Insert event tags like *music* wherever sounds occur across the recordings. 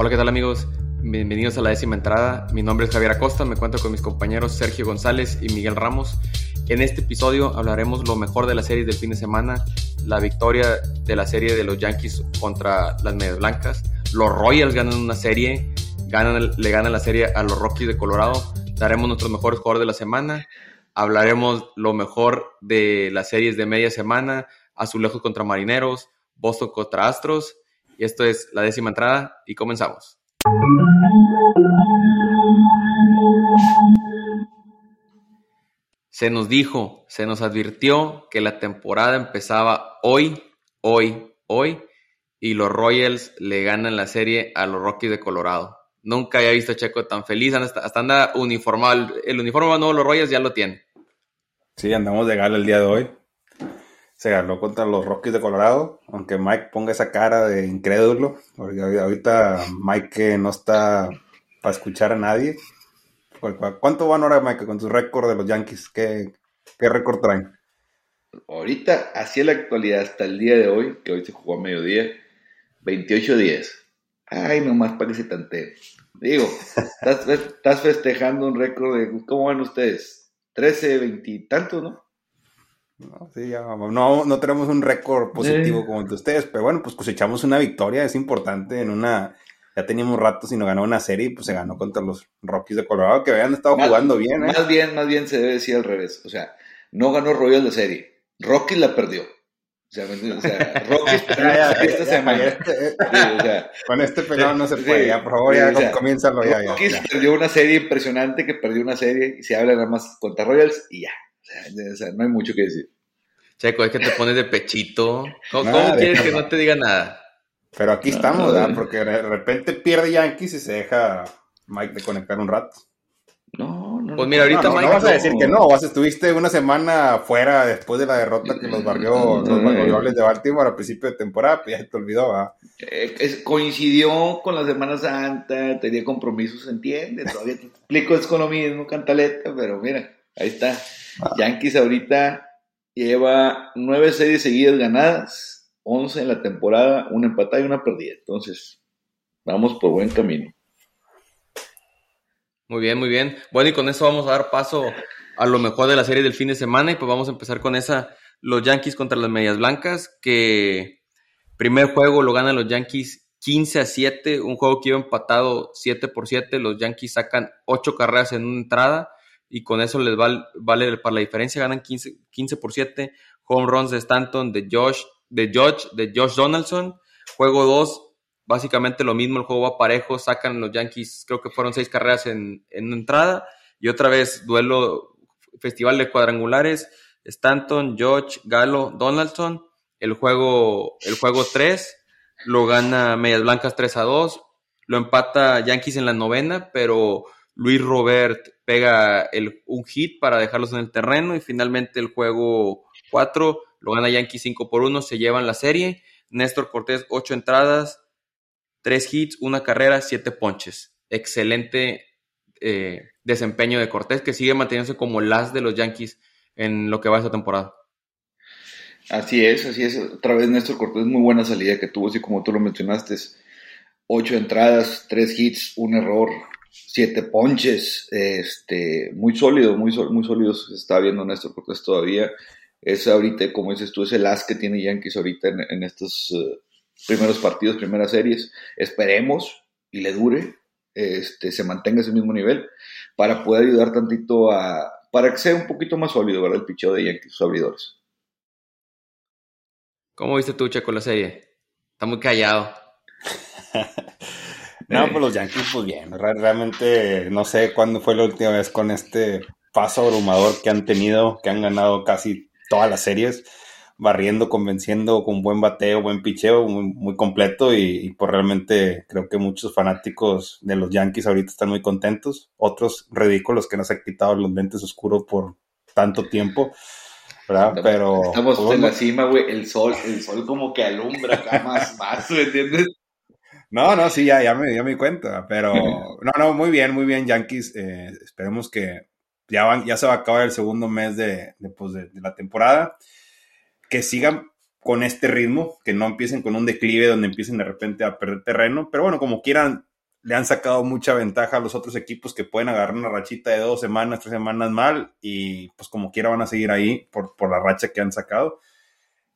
Hola, ¿qué tal amigos? Bienvenidos a la décima entrada. Mi nombre es Javier Acosta, me cuento con mis compañeros Sergio González y Miguel Ramos. En este episodio hablaremos lo mejor de la serie del fin de semana, la victoria de la serie de los Yankees contra las Medias Blancas. Los Royals ganan una serie, ganan, le ganan la serie a los Rockies de Colorado. Daremos nuestros mejores jugadores de la semana. Hablaremos lo mejor de las series de media semana, Azulejos contra Marineros, Boston contra Astros. Y esto es la décima entrada y comenzamos. Se nos dijo, se nos advirtió que la temporada empezaba hoy, hoy, hoy, y los Royals le ganan la serie a los Rockies de Colorado. Nunca había visto a Checo tan feliz, hasta, anda uniformado. El uniforme nuevo de los Royals ya lo tiene. Sí, andamos de gala el día de hoy se ganó contra los Rockies de Colorado, aunque Mike ponga esa cara de incrédulo, porque ahorita Mike no está para escuchar a nadie. ¿Cuánto van ahora, Mike, con su récord de los Yankees? ¿Qué, qué récord traen? Ahorita, hacia la actualidad, hasta el día de hoy, que hoy se jugó a mediodía, 28-10. Ay, nomás para que. Digo, estás, *laughs* estás festejando un récord de, ¿cómo van ustedes? 13, 20 y tanto, ¿no? No, no, tenemos un récord positivo como el de ustedes, pero bueno, pues cosechamos una victoria, es importante en una... Ya teníamos rato sin ganar una serie y pues se ganó contra los Rockies de Colorado que habían estado jugando bien. ¿eh? Más bien, más bien se debe decir al revés. O sea, no ganó Royals de serie. Rockies la perdió. O sea, o sea Rockies *laughs* perdió esta semana. Este, con este pelado no se puede, ya, por favor, ya comiénzalo ya. Rockies perdió una serie impresionante que perdió una serie y se habla nada más contra Royals y ya. O sea, no hay mucho que decir. Checo, es que te pones de pechito. ¿Cómo, quieres que no te diga nada? Pero aquí estamos, ¿verdad? Porque de repente pierde Yankees y se deja Mike de conectar un rato. No, no. Pues mira, ahorita no, Mike. No vas a decir que no, vas, estuviste una semana fuera después de la derrota que los barrió los Orioles de Baltimore a principio de temporada, pues ya te olvidó, ¿verdad? Eh, coincidió con la Semana Santa, tenía compromisos, entiende. Todavía te explico, es con lo mismo, cantaleta, pero mira. Ahí está. Ah. Yankees ahorita lleva nueve series seguidas ganadas, once en la temporada, una empatada y una perdida. Entonces, vamos por buen camino. Muy bien, muy bien. Bueno, y con eso vamos a dar paso a lo mejor de la serie del fin de semana y pues vamos a empezar con esa, los Yankees contra las Medias Blancas, que primer juego lo ganan los Yankees 15 a 7, un juego que iba empatado 7 por 7, los Yankees sacan 8 carreras en una entrada y con eso les vale, vale para la diferencia, ganan 15, 15 por 7, home runs de Stanton, de Josh, de George, de Josh Donaldson, juego 2, básicamente lo mismo, el juego va parejo, sacan los Yankees, creo que fueron 6 carreras en, en entrada, y otra vez duelo, festival de cuadrangulares, Stanton, George, Galo, Donaldson, el juego, el juego 3, lo gana Medias Blancas 3 a 2, lo empata Yankees en la novena, pero Luis Robert pega un hit para dejarlos en el terreno y finalmente el juego 4 lo gana Yankee 5 por 1, se llevan la serie. Néstor Cortés 8 entradas, 3 hits, una carrera, 7 ponches. Excelente eh, desempeño de Cortés que sigue manteniéndose como las de los Yankees en lo que va esta temporada. Así es, así es. Otra vez Néstor Cortés, muy buena salida que tuvo, así como tú lo mencionaste. 8 entradas, 3 hits, un error, siete ponches, este, muy sólido, muy, muy sólido se está viendo Néstor Cortés todavía. Es ahorita, como dices tú, es el as que tiene Yankees ahorita en, estos eh, primeros partidos, primeras series. Esperemos y le dure, este, se mantenga ese mismo nivel para poder ayudar tantito a, para que sea un poquito más sólido, ¿verdad? El picheo de Yankees, sus abridores. ¿Cómo viste tú, Checo, la serie? Está muy callado. *laughs* No, pues los Yankees, pues bien. Realmente no sé cuándo fue la última vez con este paso abrumador que han tenido, que han ganado casi todas las series, barriendo, convenciendo con buen bateo, buen picheo, muy, completo. Y, pues realmente creo que muchos fanáticos de los Yankees ahorita están muy contentos. Otros ridículos que nos han quitado los lentes oscuros por tanto tiempo. ¿verdad? Pero. Estamos pues, en la cima, güey. El sol, el sol como que alumbra acá más, más, ¿me entiendes? No, no, sí, ya, ya, me, ya me di cuenta, pero *laughs* no, no, muy bien, muy bien, Yankees. Eh, esperemos que ya, van, ya se va a acabar el segundo mes de, pues, de, la temporada. Que sigan con este ritmo, que no empiecen con un declive donde empiecen de repente a perder terreno, pero bueno, como quieran, le han sacado mucha ventaja a los otros equipos que pueden agarrar una rachita de dos semanas, tres semanas mal y pues como quiera van a seguir ahí por, por la racha que han sacado.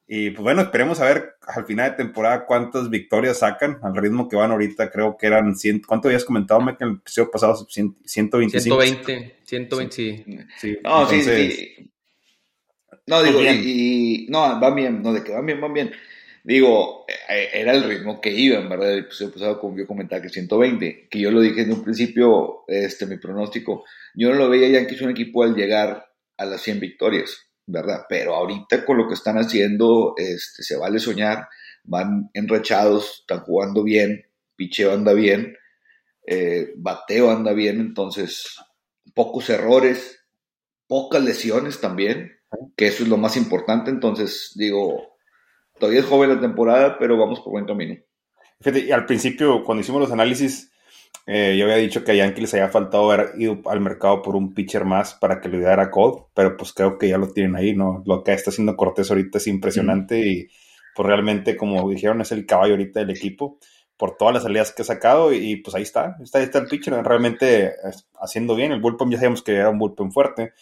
Y pues bueno, esperemos a ver al final de temporada cuántas victorias sacan al ritmo que van ahorita. Creo que eran 100. ¿Cuánto habías comentado, en el episodio pasado? 125. 120. 120, sí. no, sí, sí. No, digo, y, no, van bien, no, de que van bien, van bien. Digo, eh, era el ritmo que iban, ¿verdad? El episodio pasado, como yo comentaba, que 120, que yo lo dije en un principio, este, mi pronóstico, yo no lo veía ya que es un equipo al llegar a las 100 victorias ¿verdad? Pero ahorita con lo que están haciendo, este, se vale soñar, van enrachados, están jugando bien, picheo anda bien, eh, bateo anda bien, entonces pocos errores, pocas lesiones también, que eso es lo más importante, entonces digo, todavía es joven la temporada, pero vamos por buen camino. Fíjate, al principio, cuando hicimos los análisis, eh, yo había dicho que a Yankee les había faltado haber ido al mercado por un pitcher más para que le ayudara a Cole, pero pues creo que ya lo tienen ahí, ¿no? Lo que está haciendo Cortés ahorita es impresionante y pues realmente, como dijeron, es el caballo ahorita del equipo por todas las salidas que ha sacado y pues ahí está, está, ahí está el pitcher realmente haciendo bien. El bullpen ya sabíamos que era un bullpen fuerte,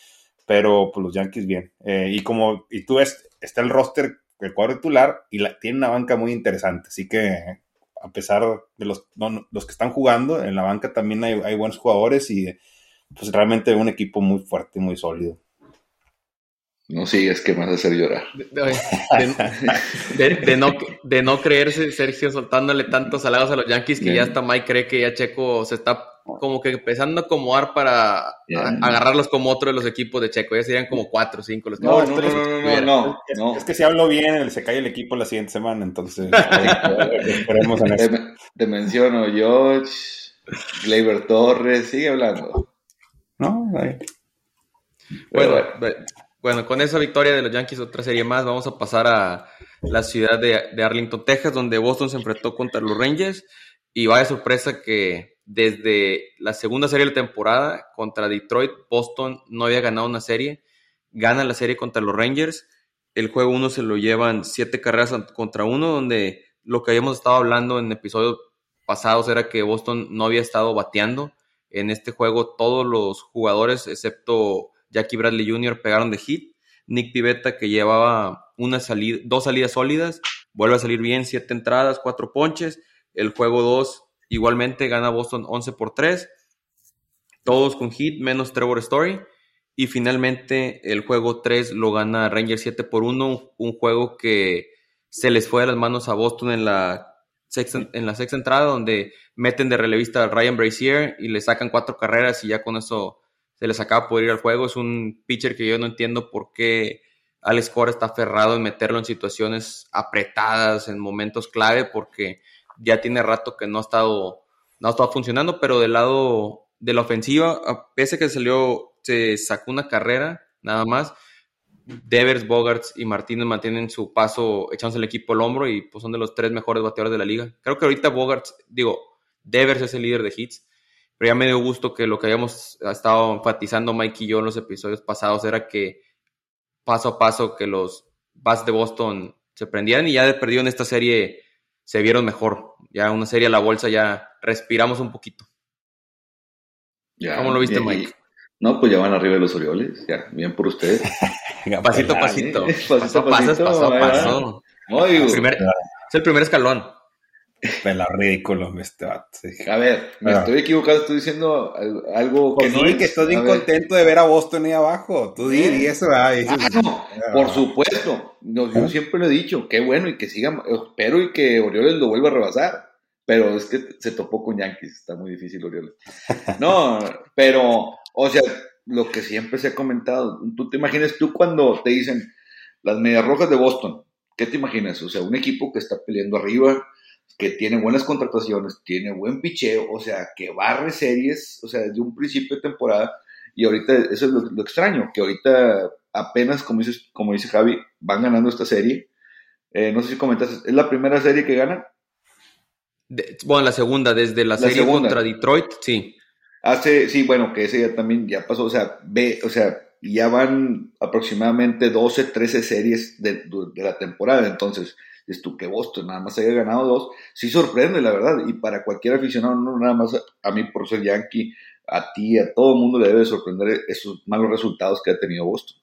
pero pues los Yankees bien. Eh, y como, y tú ves, está el roster, el cuadro titular y la, tiene una banca muy interesante, así que a pesar de los, los que están jugando, en la banca también hay, hay buenos jugadores y pues realmente un equipo muy fuerte, muy sólido. No sigues que me vas a hacer llorar. De, no, de no creerse, Sergio, soltándole tantos halagos a los Yankees que ya hasta Mike cree que ya Checo se está como que empezando a acomodar para agarrarlos como otro de los equipos de Checo. Ya serían como cuatro o cinco los que no, no, no, no, no, es, que si hablo bien, se cae el equipo la siguiente semana, entonces *laughs* esperemos en eso. Te, menciono George, Gleyber Torres, sigue hablando. No, bueno, bueno, con esa victoria de los Yankees, otra serie más, vamos a pasar a la ciudad de, de Arlington, Texas, donde Boston se enfrentó contra los Rangers. Y vaya sorpresa que desde la segunda serie de la temporada contra Detroit, Boston no había ganado una serie. Gana la serie contra los Rangers. El juego uno se lo llevan siete carreras contra uno, donde lo que habíamos estado hablando en episodios pasados era que Boston no había estado bateando. En este juego todos los jugadores, excepto Jackie Bradley Jr., pegaron de hit. Nick Pivetta, que llevaba una salida, dos salidas sólidas, vuelve a salir bien, siete entradas, cuatro ponches. El juego 2 Igualmente gana Boston 11 por 3. Todos con hit, menos Trevor Story. Y finalmente el juego 3 lo gana Rangers 7 por 1. Un juego que se les fue a las manos a Boston en la sexta, en la sexta entrada, donde meten de relevista a Ryan Brazier y le sacan cuatro carreras y ya con eso se les acaba por ir al juego. Es un pitcher que yo no entiendo por qué Alex Cora está aferrado en meterlo en situaciones apretadas, en momentos clave, porque ya tiene rato que no ha estado, no ha estado funcionando, pero del lado de la ofensiva, pese a que salió, se sacó una carrera, nada más. Devers, Bogarts y Martínez mantienen su paso echándose el equipo al hombro y pues son de los tres mejores bateadores de la liga. Creo que ahorita Bogarts, digo, Devers es el líder de hits, pero ya me dio gusto que lo que habíamos estado enfatizando Mike y yo en los episodios pasados era que paso a paso que los bats de Boston se prendieran y ya de perdido en esta serie se vieron mejor. Ya una serie a la bolsa ya respiramos un poquito. ¿Cómo lo viste, Mike? no, pues ya van arriba de los Orioles. Ya, bien por ustedes. *laughs* pasito a pasito. A paso, paso a paso. es el primer escalón. Pela ridículo este vato. A ver, me estoy equivocado, estoy diciendo algo que pues no que estoy bien contento de ver a Boston ahí abajo. Tú di, y eso. Ah, por supuesto. yo ¿Eh? siempre lo he dicho, qué bueno y que siga, espero y que Orioles lo vuelva a rebasar. Pero es que se topó con Yankees, está muy difícil Orioles. No, pero, o sea, lo que siempre se ha comentado, tú te imaginas tú cuando te dicen las medias rojas de Boston, ¿qué te imaginas? O sea, un equipo que está peleando arriba, que tiene buenas contrataciones, tiene buen picheo, o sea, que barre series, o sea, desde un principio de temporada. Y ahorita, eso es lo, extraño, que ahorita apenas, como, dices, como dice Javi, van ganando esta serie. Eh, no sé si comentaste, ¿es la primera serie que ganan? bueno, la segunda, desde la, serie contra Detroit, sí. Hace, sí, bueno, que ese ya también ya pasó, o sea, ve, o sea, ya van aproximadamente 12, 13 series de, de la temporada, entonces es tú que Boston nada más haya ganado dos, sí sorprende, la verdad, y para cualquier aficionado, no nada más a mí por ser yankee, a ti, a todo el mundo le debe sorprender esos malos resultados que ha tenido Boston.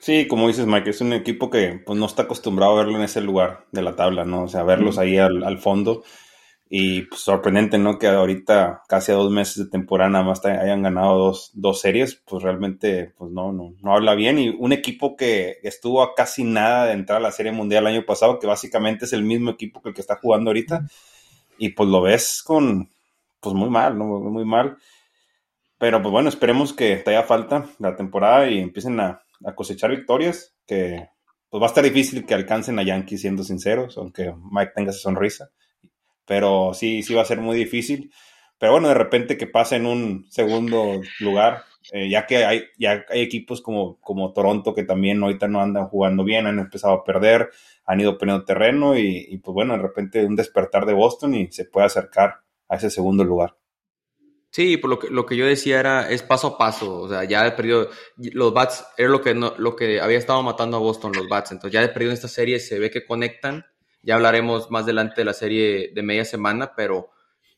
Sí, como dices, Mike, es un equipo que pues, no está acostumbrado a verlo en ese lugar de la tabla, ¿no? O sea, verlos ahí al, fondo. Y pues, sorprendente, ¿no? Que ahorita, casi a dos meses de temporada, nada más hayan ganado dos, dos series, pues realmente, pues no, no, no habla bien. Y un equipo que estuvo a casi nada de entrar a la Serie Mundial el año pasado, que básicamente es el mismo equipo que el que está jugando ahorita. Y pues lo ves con, pues muy mal, ¿no? Muy mal. Pero pues bueno, esperemos que te haya falta la temporada y empiecen a, cosechar victorias, que pues va a estar difícil que alcancen a Yankees siendo sinceros, aunque Mike tenga esa sonrisa. Pero sí, sí va a ser muy difícil. Pero bueno, de repente que pase en un segundo lugar, eh, ya que hay, ya hay equipos como, como Toronto que también ahorita no andan jugando bien, han empezado a perder, han ido perdiendo terreno y, pues bueno, de repente un despertar de Boston y se puede acercar a ese segundo lugar. Sí, por lo que, lo que yo decía era, es paso a paso, o sea, ya he perdido, los bats, era lo que, no, lo que había estado matando a Boston, los bats, entonces ya he perdido en esta serie, se ve que conectan, ya hablaremos más adelante de la serie de media semana, pero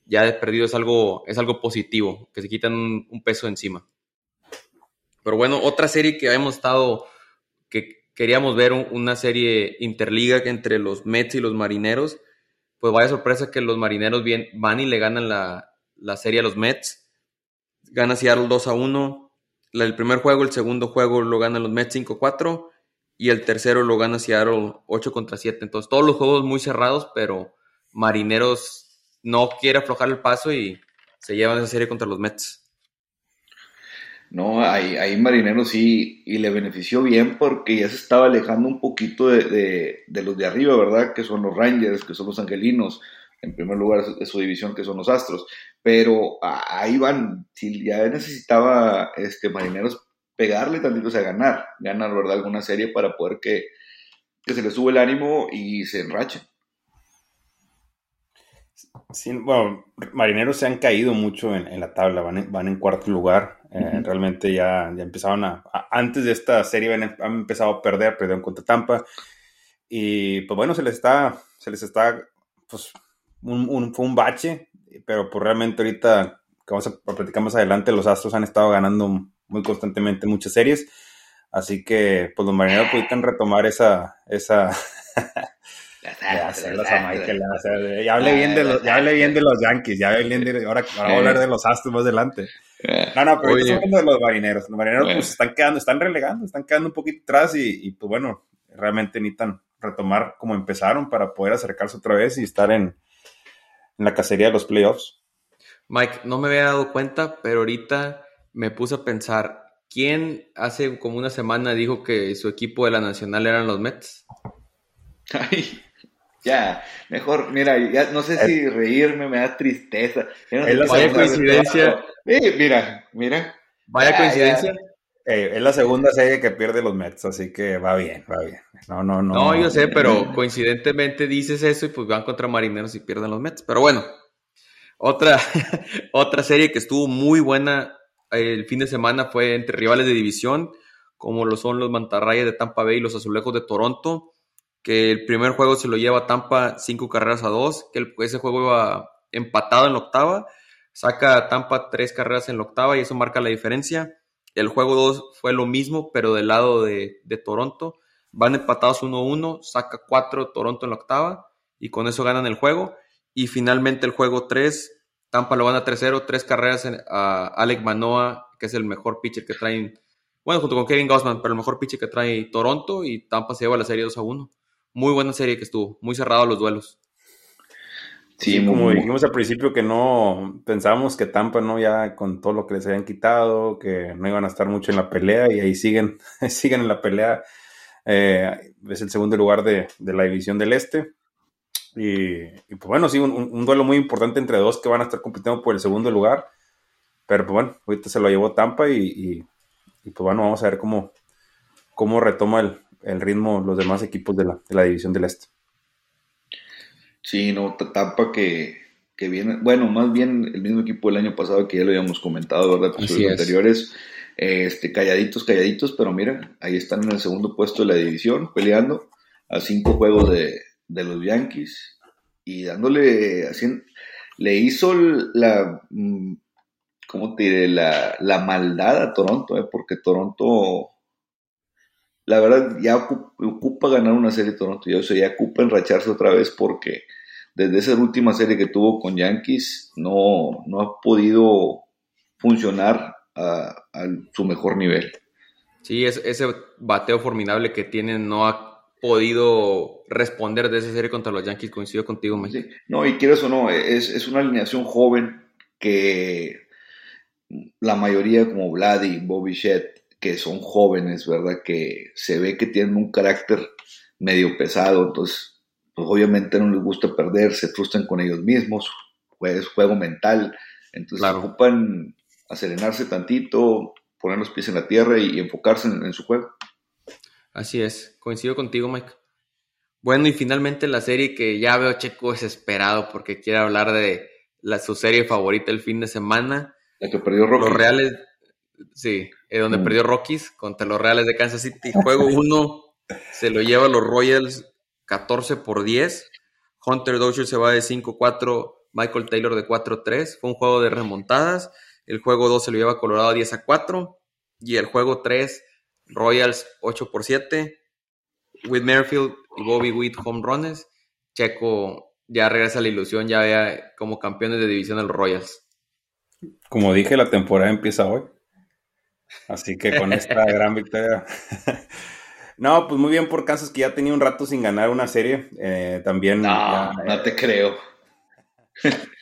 ya he perdido es algo, es algo positivo, que se quitan un, peso encima. Pero bueno, otra serie que habíamos estado, que queríamos ver una serie interliga entre los Mets y los Marineros, pues vaya sorpresa que los Marineros bien, van y le ganan la, la serie a los Mets. Gana Seattle 2 a 1. El primer juego, el segundo juego lo ganan los Mets 5-4 y el tercero lo gana Seattle 8 contra 7. Entonces, todos los juegos muy cerrados, pero Marineros no quiere aflojar el paso y se llevan esa serie contra los Mets. No, ahí, Marineros sí, y le benefició bien porque ya se estaba alejando un poquito de, de, los de arriba, ¿verdad? Que son los Rangers, que son los Angelinos, en primer lugar de su división, que son los Astros pero ahí van, si ya necesitaba este Marineros pegarle tantito, o sea, ganar, ganar, ¿verdad? Alguna serie para poder que, se le sube el ánimo y se enrache. Sí, bueno, Marineros se han caído mucho en, la tabla, van en, van en cuarto lugar. Eh, realmente ya, ya empezaron a, Antes de esta serie han, empezado a perder, perdieron contra Tampa. Y pues bueno, se les está. Se les está. Pues un, fue un bache pero pues realmente ahorita, que vamos a platicar más adelante, los Astros han estado ganando muy constantemente muchas series, así que pues los marineros pudieron retomar esa, esa... ya, hablé bien de los, ya hablé bien de los Yankees, ya hablé bien de, ahora, ahora voy a hablar de los Astros más adelante. No, no, pero estamos hablando de los marineros. Los marineros pues están quedando, están relegando, están quedando un poquito atrás y, y pues bueno, realmente necesitan retomar como empezaron para poder acercarse otra vez y estar en, en la cacería de los playoffs. Mike, no me había dado cuenta, pero ahorita me puse a pensar, ¿quién hace como una semana dijo que su equipo de la Nacional eran los Mets? Ay, ya, mejor, mira, ya no sé si eh. reírme, me da tristeza. Vaya coincidencia. mira, mira. Vaya coincidencia. Eh, es la segunda serie que pierde los Mets, así que va bien, va bien. No, no, no. No, yo sé, pero coincidentemente dices eso y pues van contra Marineros y pierden los Mets. Pero bueno, otra, *laughs* otra serie que estuvo muy buena el fin de semana fue entre rivales de división, como lo son los Mantarrayas de Tampa Bay y los Azulejos de Toronto, que el primer juego se lo lleva Tampa cinco carreras a dos, que ese juego iba empatado en la octava, saca Tampa tres carreras en la octava y eso marca la diferencia. El juego 2 fue lo mismo, pero del lado de, Toronto. Van empatados 1-1, saca 4 Toronto en la octava y con eso ganan el juego. Y finalmente el juego 3, Tampa lo gana 3-0, tres carreras a Alec Manoa, que es el mejor pitcher que traen, bueno, junto con Kevin Gossman, pero el mejor pitcher que trae Toronto y Tampa se lleva la serie 2-1. Muy buena serie que estuvo, muy cerrado los duelos. Sí, como dijimos al principio que no pensábamos que Tampa no ya con todo lo que les habían quitado, que no iban a estar mucho en la pelea y ahí siguen, *laughs* siguen en la pelea. Eh, es el segundo lugar de, la división del Este. Y, pues bueno, sí, un, duelo muy importante entre dos que van a estar compitiendo por el segundo lugar. Pero pues bueno, ahorita se lo llevó Tampa y, pues bueno, vamos a ver cómo, cómo retoma el, ritmo los demás equipos de la, de la división del Este. Sí, no, Tampa que, que viene, bueno, más bien el mismo equipo del año pasado que ya lo habíamos comentado, ¿verdad? los anteriores, este, calladitos, calladitos, pero mira, ahí están en el segundo puesto de la división, peleando a cinco juegos de, de los Yankees y dándole, así, le hizo la, mm, ¿cómo te diré? La, la maldad a Toronto, ¿eh? porque Toronto, la verdad, ya ocupa, ganar una serie Toronto, ya, o ocupa enracharse otra vez porque desde esa última serie que tuvo con Yankees no, no ha podido funcionar a, su mejor nivel. Sí, ese bateo formidable que tienen no ha podido responder de esa serie contra los Yankees. Coincido contigo, Mike. No, y quieres o no, es, es, una alineación joven que la mayoría, como Vlad y Bobby Shett, que son jóvenes, ¿verdad? Que se ve que tienen un carácter medio pesado, entonces, pues obviamente no les gusta perder, se frustran con ellos mismos, es juego mental, entonces se ocupan a serenarse tantito, poner los pies en la tierra y, enfocarse en, su juego. Así es, coincido contigo, Mike. Bueno, y finalmente la serie que ya veo Checo desesperado porque quiere hablar de la, su serie favorita el fin de semana. La que perdió Rockies. Los Reales, sí, eh, donde mm. perdió Rockies contra los Reales de Kansas City. Juego *laughs* 1 se lo lleva los Royals 14 por 10. Hunter Dozier se va de 5-4, Michael Taylor de 4-3. Fue un juego de remontadas. El juego 2 se lo lleva Colorado 10 a 4. Y el juego 3, Royals 8 por 7. With Merrifield y Bobby Witt home runs. Checo ya regresa a la ilusión, ya vea como campeones de división de los Royals. Como dije, la temporada empieza hoy. Así que con esta *laughs* gran victoria. no, pues muy bien por Kansas que ya tenía un rato sin ganar una serie. Eh, también. No, no te creo. *laughs*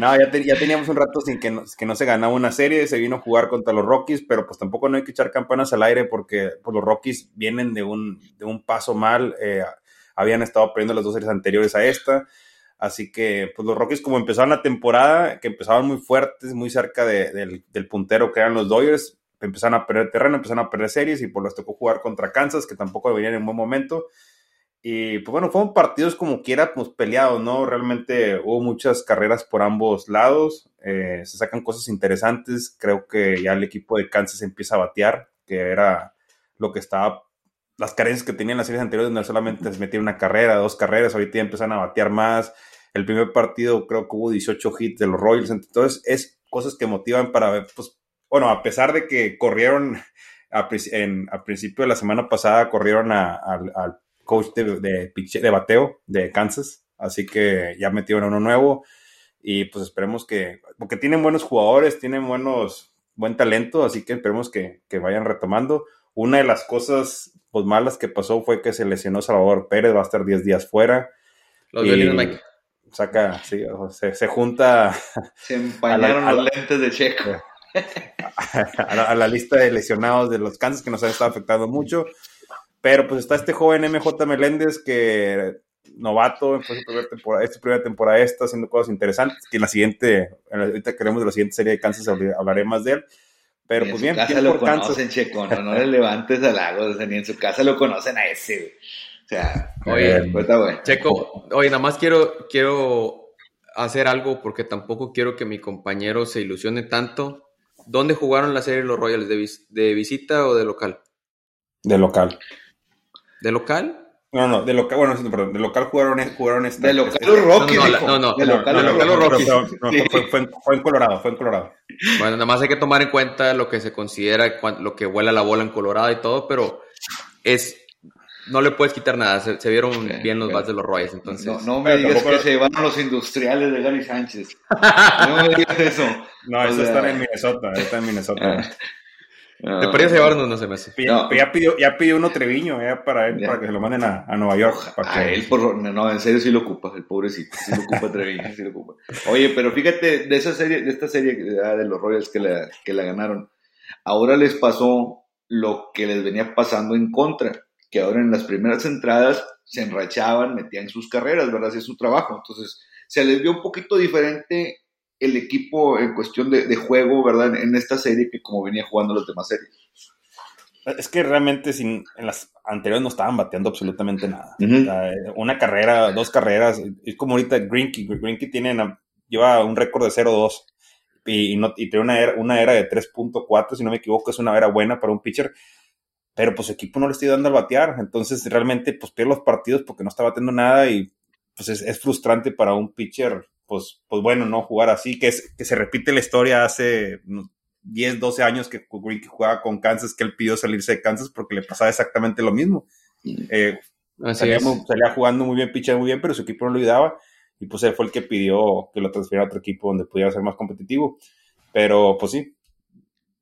No, ya, teníamos un rato sin que no, que no se ganaba una serie, se vino a jugar contra los Rockies, pero pues tampoco no hay que echar campanas al aire porque pues, los Rockies vienen de un, de un paso mal, eh, habían estado perdiendo las dos series anteriores a esta, así que pues los Rockies como empezaron la temporada, que empezaban muy fuertes, muy cerca del, del, puntero que eran los Dodgers, empezaron a perder terreno, empezaron a perder series y pues les tocó jugar contra Kansas, que tampoco venían en buen momento, y pues bueno, fueron partidos como quiera, pues peleados, ¿no? Realmente hubo muchas carreras por ambos lados, eh, se sacan cosas interesantes, creo que ya el equipo de Kansas empieza a batear, que era lo que estaba, las carencias que tenían las series anteriores, donde solamente se metía una carrera, dos carreras, ahorita ya empiezan a batear más, el primer partido creo que hubo 18 hits de los Royals, entonces es cosas que motivan para ver, pues bueno, a pesar de que corrieron a, en, a principio de la semana pasada, corrieron al coach de, de, bateo de Kansas, así que ya metieron uno nuevo y pues esperemos que, porque tienen buenos jugadores, tienen buenos, buen talento, así que esperemos que, vayan retomando. Una de las cosas pues, malas que pasó fue que se lesionó Salvador Pérez, va a estar 10 días fuera. Los violines, Mike. Saca, sí, se, junta. *laughs* Se empañaron *laughs* los lentes de Checo. A la, lista de lesionados de los Kansas que nos han estado afectando mucho. Pero pues está este joven MJ Meléndez que novato, fue su primera temporada, esta primera temporada está haciendo cosas interesantes, que en la siguiente, ahorita queremos de la siguiente serie de Kansas hablaré más de él. Pero pues bien, casa lo conocen, Checo, no, le levantes al lago, ni en su casa lo conocen a ese, O sea, oye, pues está bueno. Checo, oye, nada más quiero, quiero hacer algo porque tampoco quiero que mi compañero se ilusione tanto. ¿Dónde jugaron la serie los Royals? ¿De, de visita o de local? De local. ¿De local? No, no, de local, bueno, perdón, de local jugaron, jugaron esta. De local los Rockies. No, no, no, de local, los Rockies. fue, en Colorado, fue en Colorado. Bueno, nada más hay que tomar en cuenta lo que se considera, lo que vuela la bola en Colorado y todo, pero es. No le puedes quitar nada, se, vieron bien los bats de los Royals, entonces. No, no me digas que se llevaron los industriales de Gary Sánchez. *laughs* No me digas eso. No, eso está en Minnesota, está en Minnesota. Ah. ¿Te podrías llevarnos? No se me hace. Ya, pidió, ya pidió uno Treviño para él, para que se lo manden a, a Nueva York. a él, por, no, en serio sí lo ocupa, el pobrecito. Sí lo ocupa Treviño, sí lo ocupa. Oye, pero fíjate, de esa serie, de esta serie de los Royals que la, que la ganaron, ahora les pasó lo que les venía pasando en contra, que ahora en las primeras entradas se enrachaban, metían sus carreras, ¿verdad? Hacían su trabajo. Entonces, se les vio un poquito diferente el equipo en cuestión de, juego, ¿verdad? En esta serie que como venía jugando las demás series. Es que realmente sin, en las anteriores no estaban bateando absolutamente nada. una carrera, dos carreras, es como ahorita Greenkey. Greenkey tiene, lleva un récord de 0-2 y, y, no, y tiene una era, una era de 3.4, si no me equivoco, es una era buena para un pitcher pero pues su equipo no le está dando a batear, entonces realmente pues pierde los partidos porque no está batiendo nada y pues es, frustrante para un pitcher, pues, pues bueno, no jugar así, que, es, que se repite la historia hace 10, 12 años que Green jugaba con Kansas, que él pidió salirse de Kansas porque le pasaba exactamente lo mismo. Eh, salía, salía, jugando muy bien, pitcher muy bien, pero su equipo no lo ayudaba y pues él fue el que pidió que lo transfiriera a otro equipo donde pudiera ser más competitivo. Pero pues sí,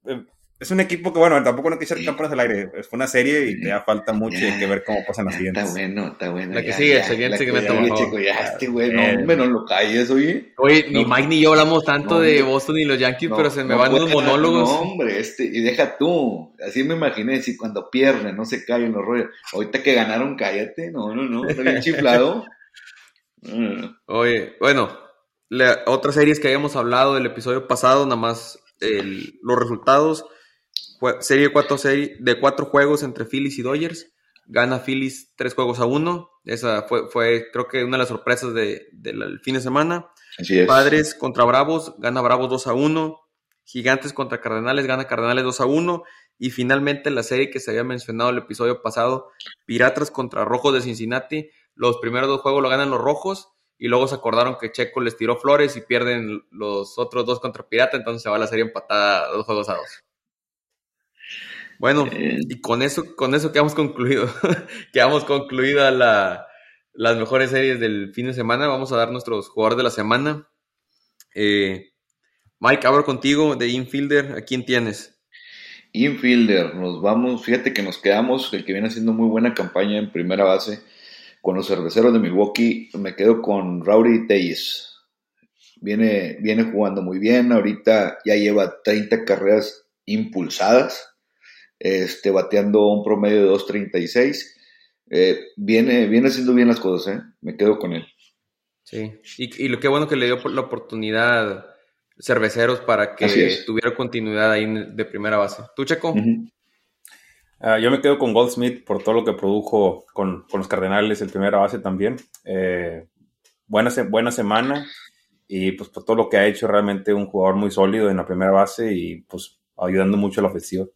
eh, es un equipo que, bueno, tampoco no quise ser campeones del aire. Es una serie y te da falta mucho y hay que ver cómo pasan las siguientes. Está bueno, está bueno. La que sigue, el siguiente segmento, por favor. ya, este güey, no, hombre, no lo calles, oye. Oye, ni Mike ni yo hablamos tanto de Boston y los Yankees, pero se me van unos monólogos. No, hombre, este, y deja tú. Así me imaginé, si cuando pierden, no se callen los rollos. Ahorita que ganaron, cállate. No, no, no, está bien chiflado. *laughs* Oye, bueno, la, otras series que habíamos hablado del episodio pasado, nada más el, los resultados serie cuatro serie, de cuatro juegos entre Phillies y Dodgers. Gana Phillies tres juegos a uno. Esa fue, fue creo que una de las sorpresas del de, fin de semana. Padres contra Bravos, gana Bravos 2 a 1. Gigantes contra Cardenales, gana Cardenales 2 a 1. Y finalmente la serie que se había mencionado el episodio pasado, Piratas contra Rojos de Cincinnati. Los primeros dos juegos lo ganan los Rojos y luego se acordaron que Checo les tiró flores y pierden los otros dos contra Pirata, entonces se va la serie empatada dos juegos a dos. Bueno, eh, y con eso, con eso quedamos concluido. *laughs* quedamos concluida la, las mejores series del fin de semana. Vamos a dar nuestros jugadores de la semana. Eh, Mike, abro contigo de infielder. ¿A quién tienes? Infielder, nos vamos, fíjate que nos quedamos, el que viene haciendo muy buena campaña en primera base con los cerveceros de Milwaukee, me quedo con Rowdy Telles. Viene, viene jugando muy bien, ahorita ya lleva 30 carreras impulsadas, este, bateando un promedio de 2.36. Eh, viene, viene haciendo bien las cosas, ¿eh? me quedo con él. Sí, y, y lo que bueno que le dio la oportunidad cerveceros para que tuviera continuidad ahí de primera base. ¿Tú, Checo? Ah, yo me quedo con Goldsmith por todo lo que produjo con, los Cardenales en primera base también. Eh, buena, buena semana y pues por todo lo que ha hecho realmente un jugador muy sólido en la primera base y pues ayudando mucho a la ofensiva.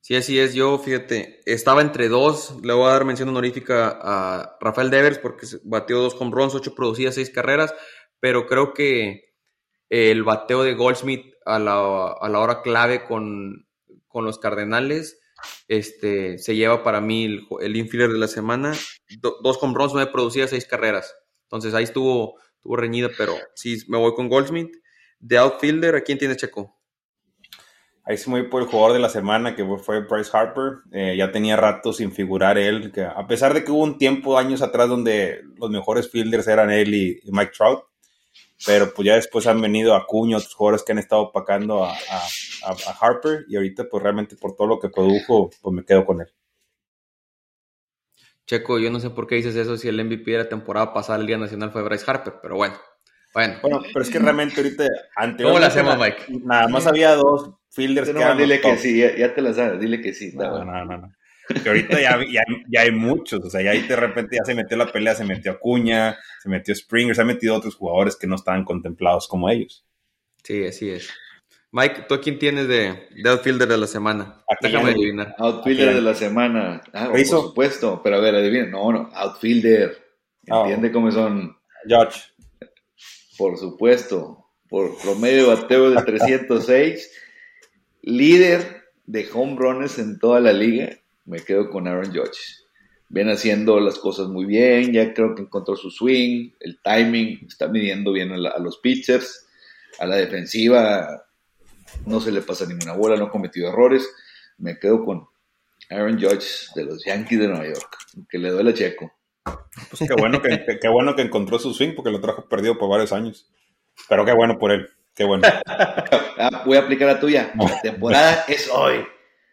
Sí, así es. Yo, fíjate, estaba entre dos. Le voy a dar mención honorífica a Rafael Devers porque bateó dos con runs, ocho producidas, seis carreras. Pero creo que el bateo de Goldsmith a la, a la hora clave con, con los Cardenales este, se lleva para mí el, el infielder de la semana. dos con runs, nueve producidas, seis carreras. Entonces ahí estuvo, estuvo reñida, pero sí, me voy con Goldsmith. De outfielder, ¿a quién tiene Checo? Ahí se me por el jugador de la semana, que fue Bryce Harper. Eh, ya tenía rato sin figurar él, a pesar de que hubo un tiempo, años atrás, donde los mejores fielders eran él y, Mike Trout, pero pues ya después han venido a Cuño, otros jugadores que han estado opacando a, Harper, y ahorita pues realmente por todo lo que produjo, pues me quedo con él. Checo, yo no sé por qué dices eso si el MVP de la temporada pasada el Día Nacional fue Bryce Harper, pero bueno. Bueno. bueno, pero es que realmente ahorita ante ¿Cómo la hacemos, Mike? Nada más había dos fielders no, dile que sí, ya, te la sabes, dile que sí. No, no, no, no. Que ahorita ya, ya, hay muchos, o sea, ya ahí de repente ya se metió la pelea, se metió Acuña, se metió Springer, se han metido otros jugadores que no estaban contemplados como ellos. Sí, así es. Mike, ¿tú a quién tienes de, de outfielder de la semana? Déjame adivinar. Outfielder de la semana. Ah, por supuesto. Pero a ver, adivina. No, no. Outfielder. Ah, ¿Entiende cómo son? George. Por supuesto. Por promedio de bateo de 306. líder de home runs en toda la liga. Me quedo con Aaron George. Ven haciendo las cosas muy bien. Ya creo que encontró su swing. El timing. Está midiendo bien a, a los pitchers. A la defensiva no se le pasa ninguna bola, no ha cometido errores. Me quedo con Aaron Judge de los Yankees de Nueva York, que le duele a Checo. Pues qué bueno que, qué bueno que encontró su swing porque lo trajo perdido por varios años. Pero qué bueno por él, qué bueno. *laughs* Ah, voy a aplicar la tuya. La temporada es hoy.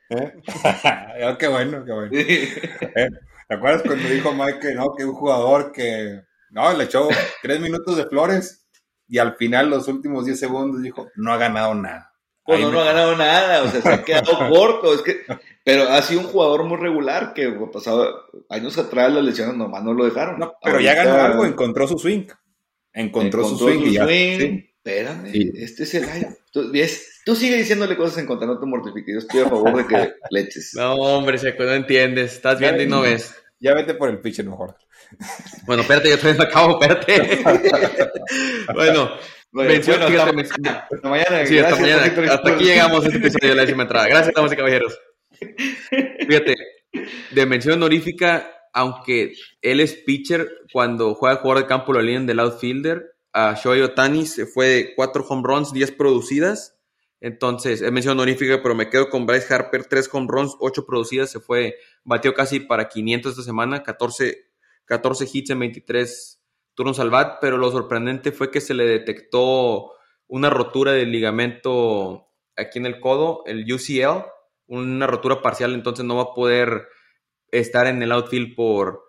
¿Eh? *laughs* qué bueno, qué bueno. *laughs* ¿Eh? ¿Te acuerdas cuando dijo Mike que no, que un jugador que no, le echó tres minutos de flores y al final, los últimos diez segundos, dijo, no ha ganado nada? Pues no, ha ganado nada, o sea, se ha quedado corto. Es que, pero ha sido un jugador muy regular que pasado años atrás las lesiones nomás no lo dejaron. pero ya ganó algo, encontró su swing. Encontró, su swing. y, Espérame, este es el año. Tú, tú sigue diciéndole cosas en contra, no te mortifiques. Yo estoy a favor de que *laughs* le eches. No, hombre, Seco, no entiendes. Estás viendo y no ves. Ya vete por el pitcher mejor. Bueno, espérate, yo todavía me acabo, espérate. *laughs* bueno, mención, bueno, fíjate, hasta, hasta, mañana. Sí, hasta mañana. Hasta aquí llegamos a este episodio de la décima entrada. Gracias, damas y caballeros. Fíjate, de mención honorífica, aunque él es pitcher, cuando juega jugador de campo lo alinean del outfielder, a Shohei Otani se fue de 4 home runs, 10 producidas. Entonces, es mención honorífica, pero me quedo con Bryce Harper, 3 home runs, 8 producidas, se fue, batió casi para 500 esta semana, 14, 14 hits en 23 turnos al bat, pero lo sorprendente fue que se le detectó una rotura del ligamento aquí en el codo, el UCL, una rotura parcial, entonces no va a poder estar en el outfield por,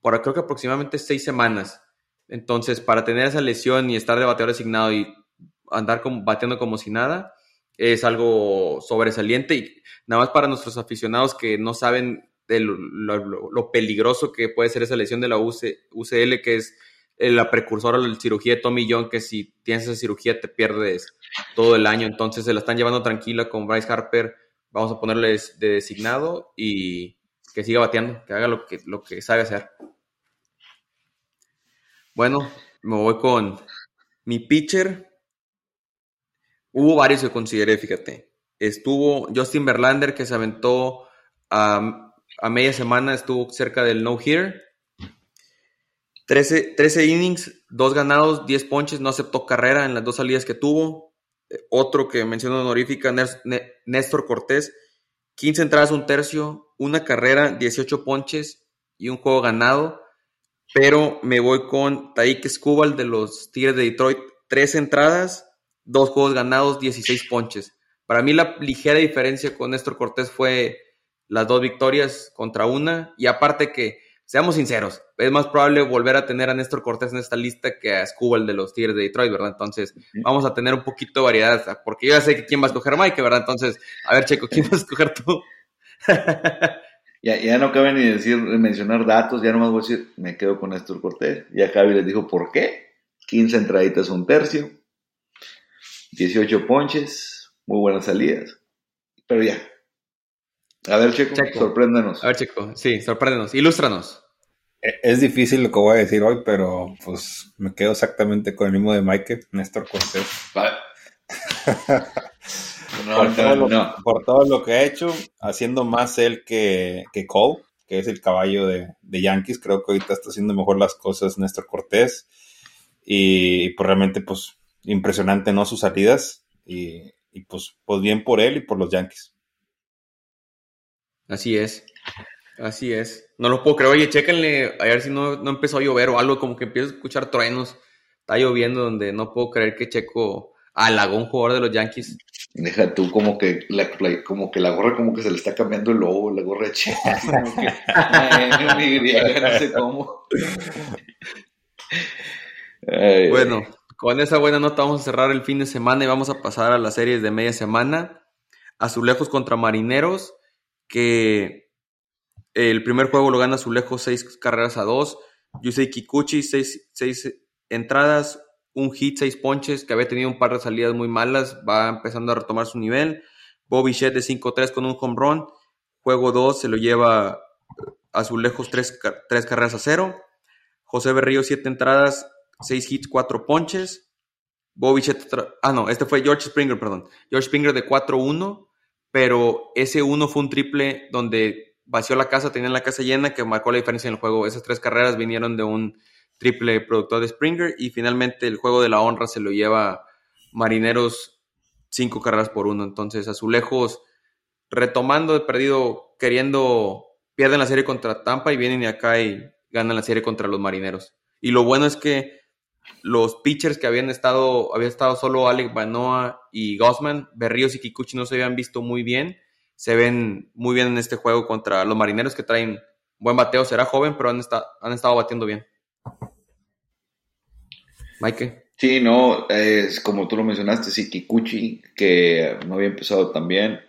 por creo que aproximadamente 6 semanas. Entonces, para tener esa lesión y estar de bateador designado y andar como, bateando como si nada, es algo sobresaliente. Y nada más para nuestros aficionados que no saben de lo, peligroso que puede ser esa lesión de la UCL, que es la precursora de la cirugía de Tommy John, que si tienes esa cirugía te pierdes todo el año. Entonces se la están llevando tranquila con Bryce Harper. Vamos a ponerle de designado y que siga bateando, que haga lo que, lo que sabe hacer. Bueno, me voy con mi pitcher. Hubo varios que consideré, fíjate. Estuvo Justin Verlander, que se aventó a, media semana, estuvo cerca del no-hitter. 13, 13, innings, dos ganados, 10 ponches, no aceptó carrera en las dos salidas que tuvo. Otro que menciono honorífica, Néstor Cortés, 15 entradas, un tercio, una carrera, 18 ponches y un juego ganado pero me voy con Taik Skubal de los Tigres de Detroit. Tres entradas, dos juegos ganados, 16 ponches. Para mí la ligera diferencia con Néstor Cortés fue las dos victorias contra una. Y aparte que, seamos sinceros, es más probable volver a tener a Néstor Cortés en esta lista que a Skubal de los Tigres de Detroit, ¿verdad? Entonces, vamos a tener un poquito de variedad, porque yo ya sé quién va a escoger Mike, ¿verdad? Entonces, a ver, Checo, ¿quién va a escoger tú? *laughs* Ya, ya no cabe ni decir, mencionar datos, ya nomás voy a decir, me quedo con Néstor Cortés. Ya Javi les dijo por qué. 15 entraditas, un tercio. 18 ponches, muy buenas salidas. Pero ya. A ver, Checo, sorpréndanos. A ver, Checo, sí, sorpréndenos, ilústranos. E, es difícil lo que voy a decir hoy, pero pues me quedo exactamente con el mismo de Mike, Néstor Cortés. Vale. *laughs* por, todo lo, que ha hecho, haciendo más él que, que Cole, que es el caballo de, Yankees. Creo que ahorita está haciendo mejor las cosas Néstor Cortés. Y, pues realmente, pues, impresionante, ¿no? Sus salidas. Y, pues, pues bien por él y por los Yankees. Así es. Así es. No lo puedo creer. Oye, chéquenle, a ver si no, no empezó a llover o algo, como que empiezo a escuchar truenos. Está lloviendo donde no puedo creer que Checo halagó un jugador de los Yankees. Deja tú como que la, como que la gorra como que se le está cambiando el logo, la gorra de Che. *laughs* Como que, no sé cómo. bueno, con esa buena nota vamos a cerrar el fin de semana y vamos a pasar a las series de media semana. Azulejos contra Marineros, que el primer juego lo gana Azulejos seis carreras a dos. Yusei Kikuchi, seis, seis entradas, un hit, seis ponches, que había tenido un par de salidas muy malas, va empezando a retomar su nivel. Bobby Shed de 5-3 con un home run. Juego 2 se lo lleva a su lejos 3, carreras a 0. José Berrío 7 entradas, 6 hits, 4 ponches. Bobby Shed, ah no, este fue George Springer, perdón. George Springer de 4-1, pero ese 1 fue un triple donde vació la casa, tenía la casa llena, que marcó la diferencia en el juego. Esas tres carreras vinieron de un triple productor de Springer y finalmente el juego de la honra se lo lleva Marineros cinco carreras por uno. Entonces, Azulejos retomando el perdido, queriendo, pierden la serie contra Tampa y vienen acá y ganan la serie contra los Marineros. Y lo bueno es que los pitchers que habían estado, había estado solo Alec Banoa y Gosman, Berríos y Kikuchi no se habían visto muy bien, se ven muy bien en este juego contra los Marineros que traen buen bateo, será joven, pero han, han estado batiendo bien. Mike. Sí, no, es como tú lo mencionaste, sí, Kikuchi, que no había empezado también,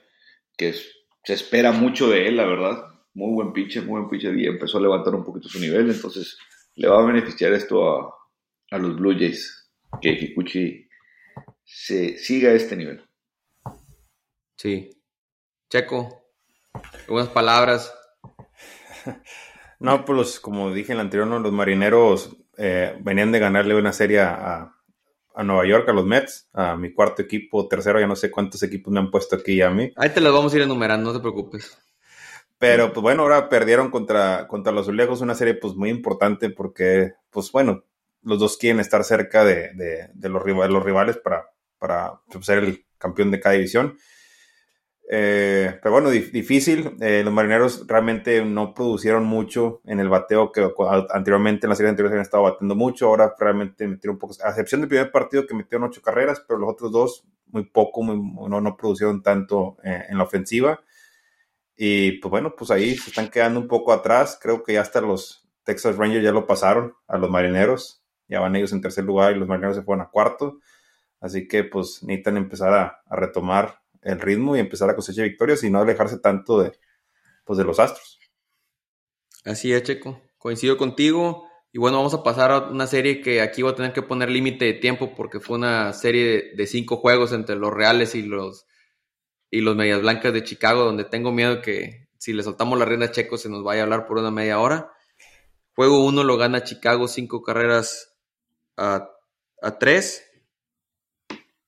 que se espera mucho de él, la verdad. Muy buen pitcher, muy buen pitcher y empezó a levantar un poquito su nivel, entonces le va a beneficiar esto a, los Blue Jays, que Kikuchi se siga a este nivel. Sí. Checo, algunas palabras. *laughs* No, pues como dije en el anterior, los marineros eh, venían de ganarle una serie a, a, Nueva York, a los Mets, a mi cuarto equipo, tercero, ya no sé cuántos equipos me han puesto aquí a mí. Ahí te los vamos a ir enumerando, no te preocupes. Pero pues bueno, ahora perdieron contra, contra los Azulejos, una serie pues muy importante porque, pues bueno, los dos quieren estar cerca de, de, los, rivales, los rivales para, para pues, ser el campeón de cada división. Eh, pero bueno, difícil. Eh, los marineros realmente no producieron mucho en el bateo que anteriormente en las series anteriores habían estado batiendo mucho. Ahora realmente metieron poco, a excepción del primer partido que metieron ocho carreras, pero los otros dos muy poco, no, no producieron tanto eh, en la ofensiva. Y pues bueno, pues ahí se están quedando un poco atrás. Creo que ya hasta los Texas Rangers ya lo pasaron a los marineros. Ya van ellos en tercer lugar y los marineros se fueron a cuarto. Así que pues necesitan empezar a, a retomar el ritmo y empezar a cosechar victorias y no alejarse tanto de, pues, de los astros. Así es, Checo. Coincido contigo. Y bueno, vamos a pasar a una serie que aquí voy a tener que poner límite de tiempo porque fue una serie de, cinco juegos entre los Reales y los, y los Medias Blancas de Chicago, donde tengo miedo que si le soltamos la rienda a Checo se nos vaya a hablar por una media hora. Juego uno lo gana Chicago cinco carreras a, a tres.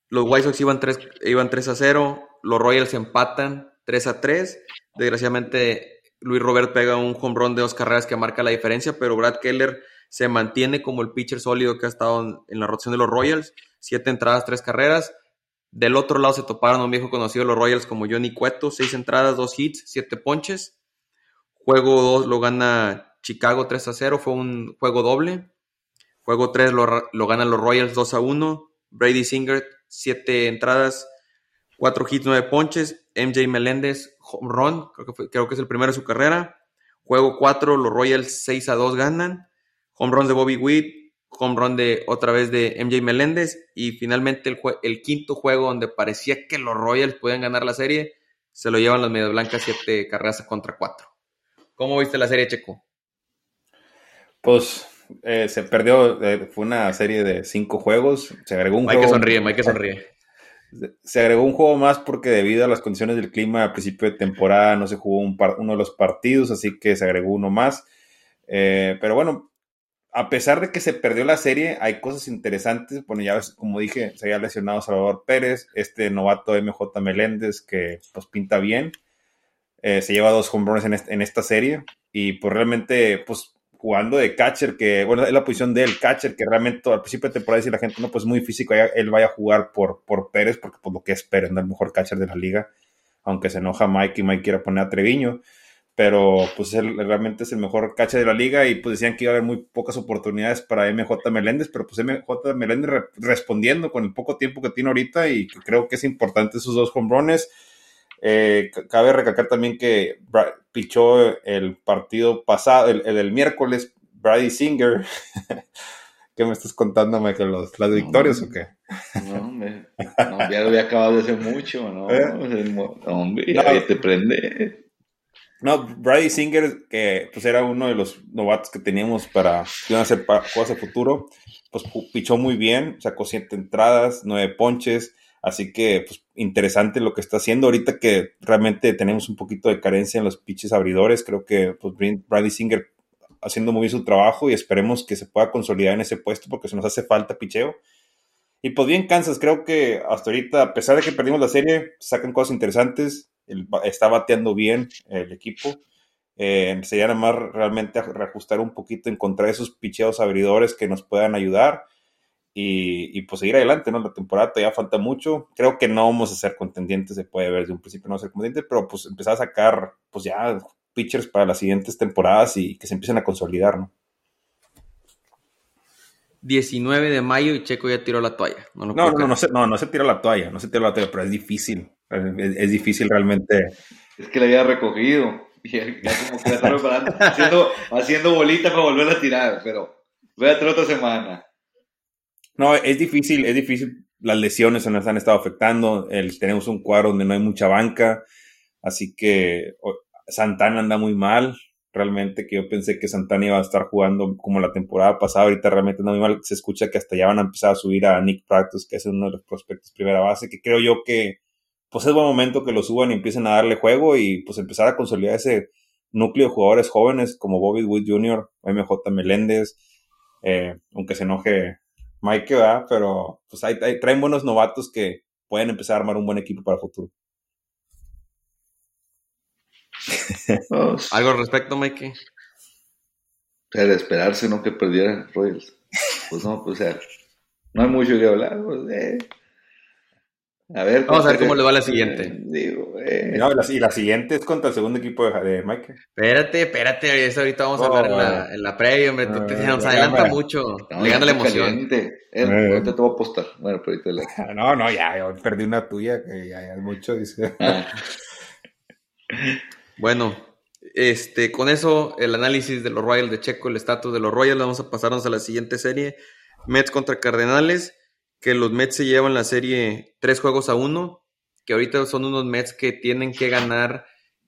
Los White Sox iban 3, iban 3 a 0. Los Royals empatan 3 a 3. Desgraciadamente, Luis Robert pega un home run de dos carreras que marca la diferencia, pero Brad Keller se mantiene como el pitcher sólido que ha estado en la rotación de los Royals. Siete entradas, tres carreras. Del otro lado se toparon a un viejo conocido de los Royals como Johnny Cueto. Seis entradas, dos hits, siete ponches. Juego 2 lo gana Chicago 3 a 0. Fue un juego doble. Juego 3 lo, lo ganan los Royals 2 a 1. Brady Singer siete entradas, cuatro hits, nueve ponches. MJ Meléndez, home run, creo que, creo que es el primero de su carrera. Juego 4, los Royals 6 a 2 ganan. Home run de Bobby Witt, home run de otra vez de MJ Meléndez. Y finalmente el, el quinto juego donde parecía que los Royals podían ganar la serie, se lo llevan los Medias Blancas 7 carreras contra 4. ¿Cómo viste la serie, Checo? Pues eh, se perdió, eh, fue una serie de cinco juegos, se agregó un Mike juego. sonríe, Mike sonríe. Se agregó un juego más porque debido a las condiciones del clima a principio de temporada no se jugó uno de los partidos, así que se agregó uno más. Eh, pero bueno, a pesar de que se perdió la serie, hay cosas interesantes. Bueno, ya como dije, se había lesionado Salvador Pérez, este novato MJ Meléndez que pues pinta bien. se lleva dos home en, en, esta serie y pues realmente pues jugando de catcher, que bueno, es la posición del catcher, que realmente al principio de temporada decir la gente, no, pues es muy físico, él vaya a jugar por, por Pérez, porque por pues, lo que es Pérez, no el mejor catcher de la liga, aunque se enoja Mike y Mike quiere poner a Treviño, pero pues él realmente es el mejor catcher de la liga y pues decían que iba a haber muy pocas oportunidades para MJ Meléndez, pero pues MJ Meléndez respondiendo con el poco tiempo que tiene ahorita y creo que es importante esos dos home runs. Eh, cabe recalcar también que pichó el partido pasado, el, del miércoles, Brady Singer. *laughs* ¿Qué me estás contando, Michael? ¿Las victorias o qué? No, me, no, ya lo había acabado de hacer mucho, ¿no? ¿Eh? Hombre, ya te prende. No, Brady Singer, que pues era uno de los novatos que teníamos para que hacer cosas a futuro, pues pichó muy bien, sacó siete entradas, nueve ponches, Así que, pues, interesante lo que está haciendo. Ahorita que realmente tenemos un poquito de carencia en los pitches abridores, creo que, pues, Brady Singer haciendo muy bien su trabajo y esperemos que se pueda consolidar en ese puesto porque se nos hace falta picheo. Y pues bien, Kansas, creo que hasta ahorita, a pesar de que perdimos la serie, sacan cosas interesantes. está bateando bien el equipo. Eh, sería nada más realmente reajustar un poquito, encontrar esos picheos abridores que nos puedan ayudar y, pues seguir adelante, ¿no? La temporada todavía falta mucho. Creo que no vamos a ser contendientes, se puede ver desde un principio no ser contendientes, pero pues empezar a sacar, pues ya, pitchers para las siguientes temporadas y que se empiecen a consolidar, ¿no? 19 de mayo y Checo ya tiró la toalla. No, no, no, no, se, no, no se tiró la toalla, no se tiró la toalla, pero es difícil. Es, difícil realmente. Es que la había recogido. Y ya como que la está preparando, haciendo, haciendo bolita para volver a tirar, pero voy a otra semana. No, es difícil, es difícil. Las lesiones se nos han estado afectando. El, tenemos un cuadro donde no hay mucha banca. Así que Santana anda muy mal. realmente que yo pensé que Santana iba a estar jugando como la temporada pasada. Ahorita realmente no mal se escucha que hasta ya van a empezar a subir a Nick Practice, que es uno de los prospectos primera base, que creo yo que pues es buen momento que lo suban y empiecen a darle juego y pues empezar a consolidar ese núcleo de jugadores jóvenes como Bobby Wood Jr., MJ Meléndez, eh, aunque se enoje Mike, ¿verdad? Pero pues hay, traen buenos novatos que pueden empezar a armar un buen equipo para el futuro. ¿Algo al respecto, Mikey? Era de esperarse, ¿no? Que perdieran Royals. Pues no, pues o sea, no hay mucho que hablar. Pues, eh. A ver. Vamos a ver cómo le va la siguiente. Digo, eh. No, y la siguiente es contra el segundo equipo de, de Mike. Espérate, espérate, eso ahorita vamos a hablar en, la, en la previa, hombre. Te, nos adelanta mucho. le gana la emoción. Eh, ahorita te voy a apostar. Bueno, pero ahorita la... *laughs* No, no, ya, yo perdí una tuya, que ya, es mucho, dice. Ah. *laughs* Bueno, este, con eso, el análisis de los Royals de Checo, el estatus de los Royals, vamos a pasarnos a la siguiente serie. Mets contra Cardenales, que los Mets se llevan la serie tres juegos a uno, que ahorita son unos Mets que tienen que ganar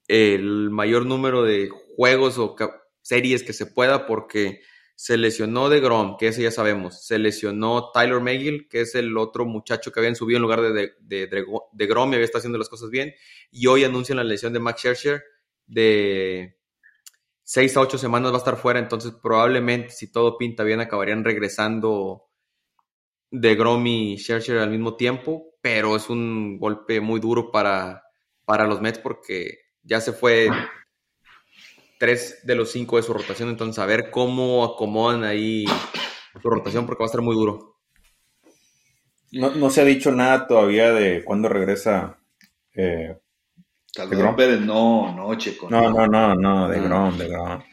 el mayor número de juegos o series que se pueda porque se lesionó de Grom, que ese ya sabemos, se lesionó Tyler McGill, que es el otro muchacho que habían subido en lugar de, de, de, Grom y había estado haciendo las cosas bien, y hoy anuncian la lesión de Max Scherzer, de 6 a 8 semanas va a estar fuera, entonces probablemente si todo pinta bien acabarían regresando de Grom y Scherzer al mismo tiempo, pero es un golpe muy duro para, para los Mets porque ya se fue tres de los cinco de su rotación, entonces a ver cómo acomodan ahí su rotación porque va a estar muy duro. No, no se ha dicho nada todavía de cuándo regresa eh, Pérez, no, no, Checo. No, no, no, no, de ah. Grom, de Grom.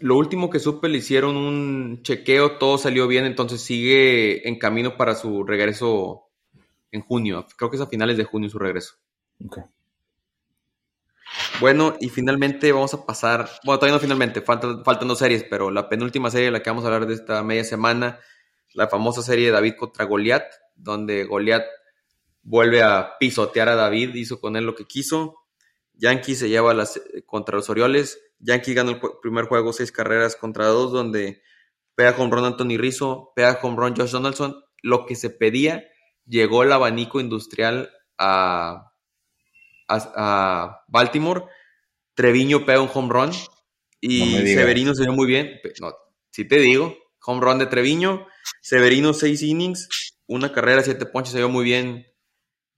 Lo último que supe, le hicieron un chequeo, todo salió bien, entonces sigue en camino para su regreso en junio. Creo que es a finales de junio su regreso. Okay. Bueno, y finalmente vamos a pasar, bueno, todavía no finalmente, faltan, faltan dos series, pero la penúltima serie, la que vamos a hablar de esta media semana, la famosa serie de David contra Goliat, donde Goliat vuelve a pisotear a David, hizo con él lo que quiso. Yankee se lleva las, contra los Orioles. Yankee gana el primer juego seis carreras contra dos, donde pega con Ron Anthony Rizzo, pega con Ron Josh Donaldson. Lo que se pedía, llegó el abanico industrial a, a, Baltimore. Treviño pega un home run y Severino se vio muy bien. No, si te digo, home run de Treviño. Severino seis innings, una carrera, siete ponches, se vio muy bien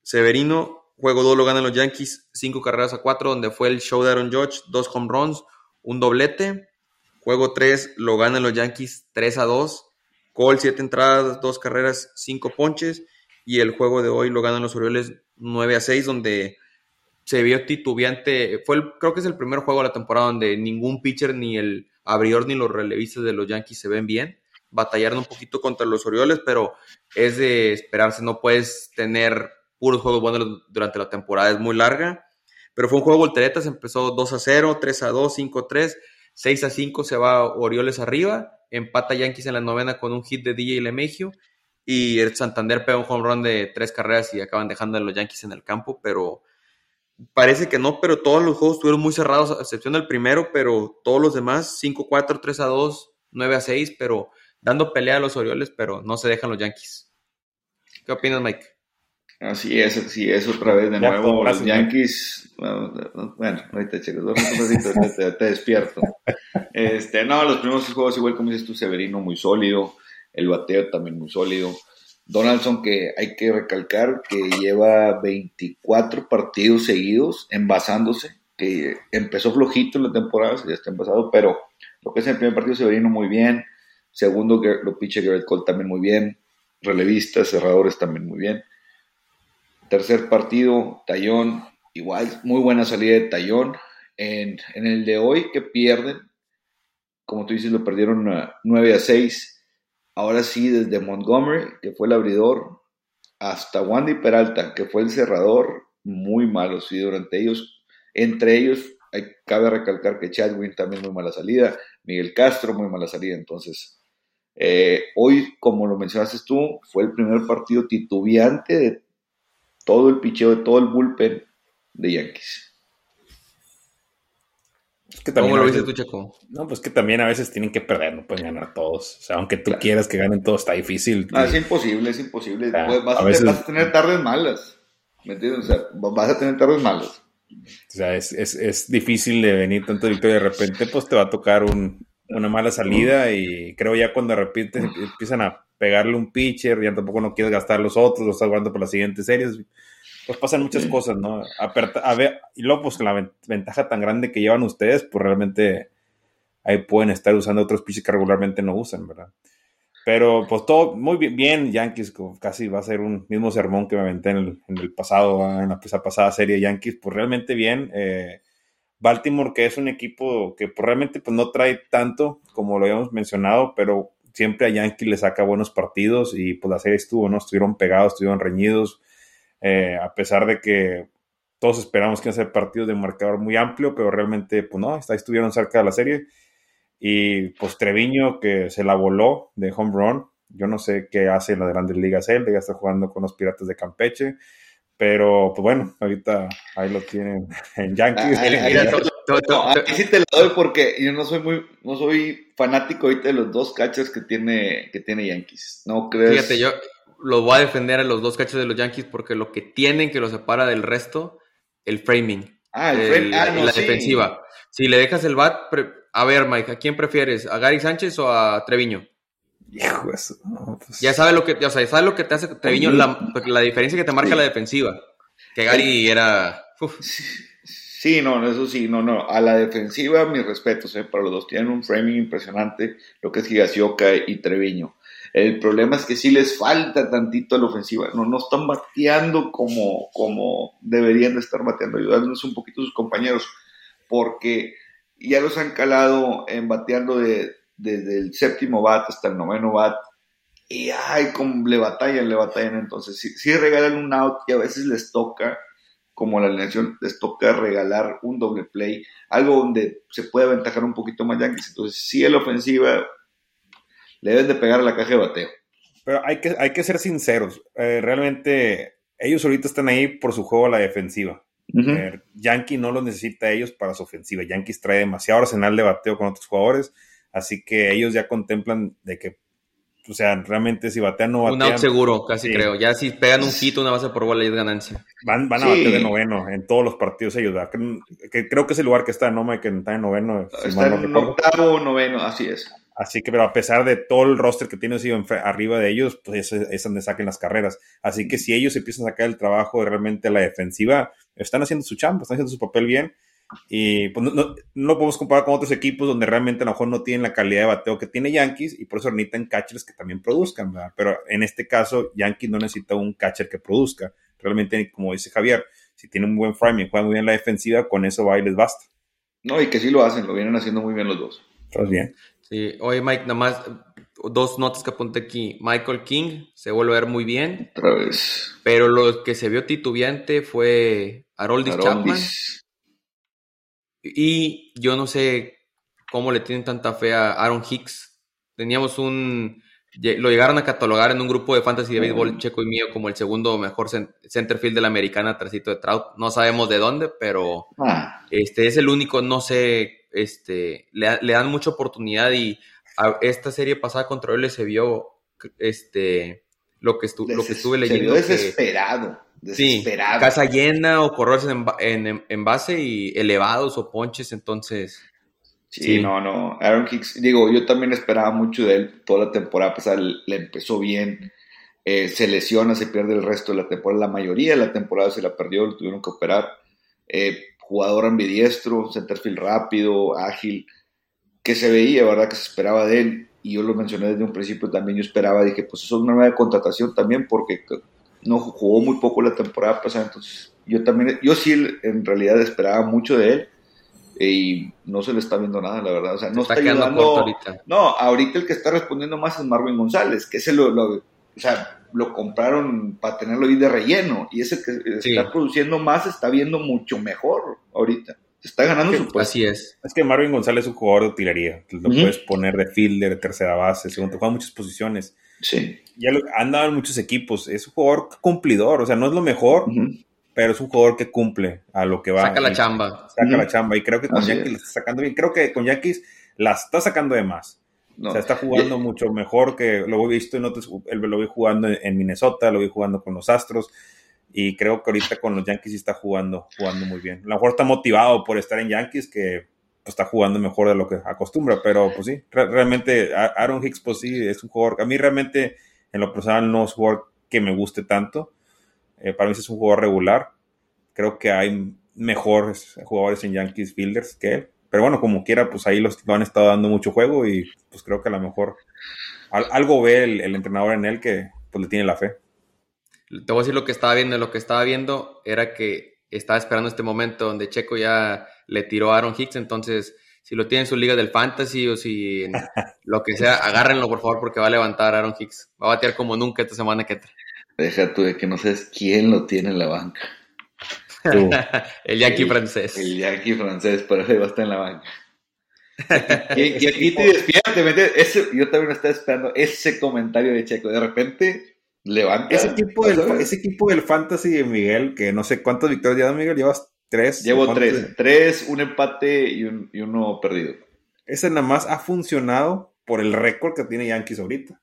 Severino, juego 2 lo ganan los Yankees, 5 carreras a 4, donde fue el show de Aaron Judge, 2 home runs, un doblete. Juego 3 lo ganan los Yankees 3 a 2. Cole, 7 entradas, 2 carreras, 5 ponches. Y el juego de hoy lo ganan los Orioles 9 a 6, donde se vio titubeante. Fue el, creo que es el primer juego de la temporada donde ningún pitcher, ni el abridor, ni los relevistas de los Yankees se ven bien. Batallaron un poquito contra los Orioles, pero es de esperarse. No puedes tener puros juegos buenos durante la temporada, es muy larga. Pero fue un juego de volteretas, empezó 2 a 0, 3 a 2, 5 a 3, 6 a 5 se va Orioles arriba, empata Yankees en la novena con un hit de DJ Lemegio y el Santander pega un home run de tres carreras y acaban dejando a los Yankees en el campo, pero parece que no, pero todos los juegos estuvieron muy cerrados, a excepción del primero, pero todos los demás, 5-4, 3 a 2, 9 a 6, pero dando pelea a los Orioles, pero no se dejan los Yankees. ¿Qué opinas, Mike? Así es, así es, otra vez de nuevo. Los Yankees, bueno, ahorita chicos, un te, te, despierto. Este, no, los primeros juegos, igual como dices tú, Severino, muy sólido. El bateo también muy sólido. Donaldson, que hay que recalcar que lleva 24 partidos seguidos envasándose, que empezó flojito en la temporada, ya está envasado, pero lo que es el primer partido, Severino muy bien. Segundo, lo piche Garrett Cole también muy bien. Relevistas, cerradores también muy bien. Tercer partido, Tallón, igual, muy buena salida de Tallón. En, el de hoy que pierden, como tú dices, lo perdieron 9 a 6. Ahora sí, desde Montgomery, que fue el abridor, hasta Wandy Peralta, que fue el cerrador, muy malo, sí, durante ellos. Entre ellos, cabe recalcar que Chadwin también muy mala salida, Miguel Castro muy mala salida, entonces eh, hoy, como lo mencionaste tú, fue el primer partido titubeante de todo el picheo de todo el bullpen de Yankees. ¿Cómo lo viste tú, Checo? No, pues que también a veces tienen que perder, no pueden ganar todos. O sea, aunque tú quieras que ganen todos, está difícil. es imposible, es imposible. Pues, vas, a tener tardes malas. ¿Me entiendes? O sea, vas a tener tardes malas. O sea, es, es, es difícil de venir tanto victoria de repente, pues te va a tocar un, una mala salida y creo ya cuando de repente empiezan a pegarle un pitcher, ya tampoco no quieres gastar los otros, los estás guardando por las siguientes series pues pasan muchas cosas, ¿no? A, ver, y luego, pues la ventaja tan grande que llevan ustedes, pues realmente ahí pueden estar usando otros pitches que regularmente no usan, ¿verdad? Pero pues todo muy bien, Yankees, casi va a ser un mismo sermón que me aventé en el, pasado, en la pasada serie Yankees, pues realmente bien. Eh, Baltimore, que es un equipo que pues, realmente pues, no trae tanto, como lo habíamos mencionado, pero siempre a Yankees le saca buenos partidos y pues la serie estuvo, ¿no? Estuvieron pegados, estuvieron reñidos eh, a pesar de que todos esperamos que iban a ser partidos de marcador muy amplio, pero realmente, pues no, estuvieron cerca de la serie. Y pues Treviño, que se la voló de home run, yo no sé qué hace en las grandes ligas él, ya está jugando con los Piratas de Campeche, pero pues bueno, ahorita ahí lo tienen en Yankees. Ah, ahí *laughs* sí te lo doy porque yo no soy muy, no soy fanático ahorita de los dos catchers que tiene, que tiene Yankees. ¿No crees? Fíjate, yo, los voy a defender a los dos cachos de los Yankees porque lo que tienen que los separa del resto, el framing. Ah, el, framing. Ah, la defensiva. Si le dejas el bat, a ver, Mike, ¿a quién prefieres? ¿A Gary Sánchez o a Treviño? Hijo eso. Pues ya sabes lo que, o sea, sabes lo que te hace Treviño, la, la diferencia que te marca la defensiva. Que Gary era. Sí, no, eso sí, no, no. A la defensiva, mis respetos, eh, para los dos. Tienen un framing impresionante, lo que es Higasioka y Treviño. El problema es que sí les falta tantito a la ofensiva. No, no están bateando como, como deberían de estar bateando, ayudándonos un poquito a sus compañeros, porque ya los han calado en bateando de, desde el séptimo bat hasta el noveno bat. Y ay, como le batallan, le batallan. Entonces, si, regalan un out y a veces les toca, como la alineación, les toca regalar un doble play, algo donde se puede aventajar un poquito más Yankees. Entonces, sí, en la ofensiva le deben de pegar a la caja de bateo. Pero hay que, hay que ser sinceros. Eh, realmente, ellos ahorita están ahí por su juego a la defensiva. Eh, Yankee no lo necesita a ellos para su ofensiva. Yankees trae demasiado arsenal de bateo con otros jugadores. Así que ellos ya contemplan de que, o sea, realmente si batean no batean. Un out seguro, casi creo. Ya si pegan un hit, una base por bola y es ganancia. Van, van a bater de noveno en todos los partidos ellos. Que, creo que es el lugar que está, ¿no? Que está en noveno. está en octavo noveno, así es. Así que, pero a pesar de todo el roster que tiene arriba de ellos, pues es, donde saquen las carreras. Así que si ellos empiezan a sacar el trabajo realmente a la defensiva, están haciendo su chamba, están haciendo su papel bien. Y pues no, no, podemos comparar con otros equipos donde realmente a lo mejor no tienen la calidad de bateo que tiene Yankees y por eso necesitan catchers que también produzcan, ¿verdad? Pero en este caso, Yankees no necesita un catcher que produzca. Realmente, como dice Javier, si tiene un buen framing, juega muy bien la defensiva, con eso va y les basta. No, y que sí lo hacen, lo vienen haciendo muy bien los dos. Estás bien. Sí, oye Mike, nada más dos notas que apunté aquí. Michael King se vuelve a ver muy bien. Otra vez. Pero lo que se vio titubeante fue Haroldis, Chapman. Y yo no sé cómo le tienen tanta fe a Aaron Hicks. Teníamos un. Lo llegaron a catalogar en un grupo de fantasy de béisbol checo y mío como el segundo mejor centerfield de la americana, trasito de Trout. No sabemos de dónde, pero ah. este es el único, no sé este, le, dan mucha oportunidad y a esta serie pasada contra él se vio este, lo, que lo que estuve leyendo. Se vio desesperado. Desesperado. casa llena o corredores en, base y elevados o ponches, entonces. Sí, no, no. Aaron Hicks, digo, yo también esperaba mucho de él toda la temporada pasada, le empezó bien. Eh, se lesiona, se pierde el resto de la temporada. La mayoría de la temporada se la perdió, lo tuvieron que operar. Eh, jugador ambidiestro, centerfield rápido, ágil, que se veía, ¿verdad? Que se esperaba de él. Y yo lo mencioné desde un principio también, yo esperaba, dije, pues eso es una nueva contratación también, porque no jugó muy poco la temporada pasada, entonces yo también, yo sí en realidad esperaba mucho de él y no se le está viendo nada, la verdad. O sea, no está, ayudando. Ahorita. No, ahorita el que está respondiendo más es Marvin González, que es el, lo, o sea, lo compraron para tenerlo ahí de relleno y ese que está produciendo más está viendo mucho mejor ahorita. Se está ganando su puesto. Así es. Es que Marvin González es un jugador de utilería. Lo puedes poner de fielder, de tercera base, segundo, juega muchas posiciones. Sí. Ya lo, han dado en muchos equipos. Es un jugador cumplidor, o sea, no es lo mejor, pero es un jugador que cumple a lo que va. Saca la chamba. Saca la chamba. Y creo que con Yankees la está sacando bien. Creo que con Yankees la está sacando de más. O sea, está jugando mucho mejor que lo he visto en otros. Lo vi jugando en Minnesota, lo vi jugando con los Astros. Y creo que ahorita con los Yankees sí está jugando, jugando muy bien. A lo mejor está motivado por estar en Yankees, que está jugando mejor de lo que acostumbra. Pero pues sí, realmente Aaron Hicks, pues sí, es un jugador. A mí realmente, en lo personal, no es un jugador que me guste tanto. Eh, para mí es un jugador regular. Creo que hay mejores jugadores en Yankees Fielders que él. Pero bueno, como quiera, pues ahí los lo han estado dando mucho juego y pues creo que a lo mejor algo ve el, entrenador en él que pues le tiene la fe. Te voy a decir lo que estaba viendo. Lo que estaba viendo era que estaba esperando este momento donde Checo ya le tiró a Aaron Hicks. Entonces, si lo tiene en su liga del fantasy o si *laughs* lo que sea, agárrenlo por favor porque va a levantar a Aaron Hicks. Va a batear como nunca esta semana que entra. Deja tú de que no sabes quién lo tiene en la banca. *laughs* el Yankee francés. El Yankee francés, pero ahí va a estar en la banca. *laughs* y, aquí te despiertes, ese, yo también estaba esperando ese comentario de Checo. De repente levanta. Ese equipo, del, ese equipo del Fantasy de Miguel, que no sé cuántas victorias llevas, Miguel, llevas tres. Llevo tres. Tres, un empate y, un, y uno perdido. Ese nada más ha funcionado por el récord que tiene Yankees ahorita.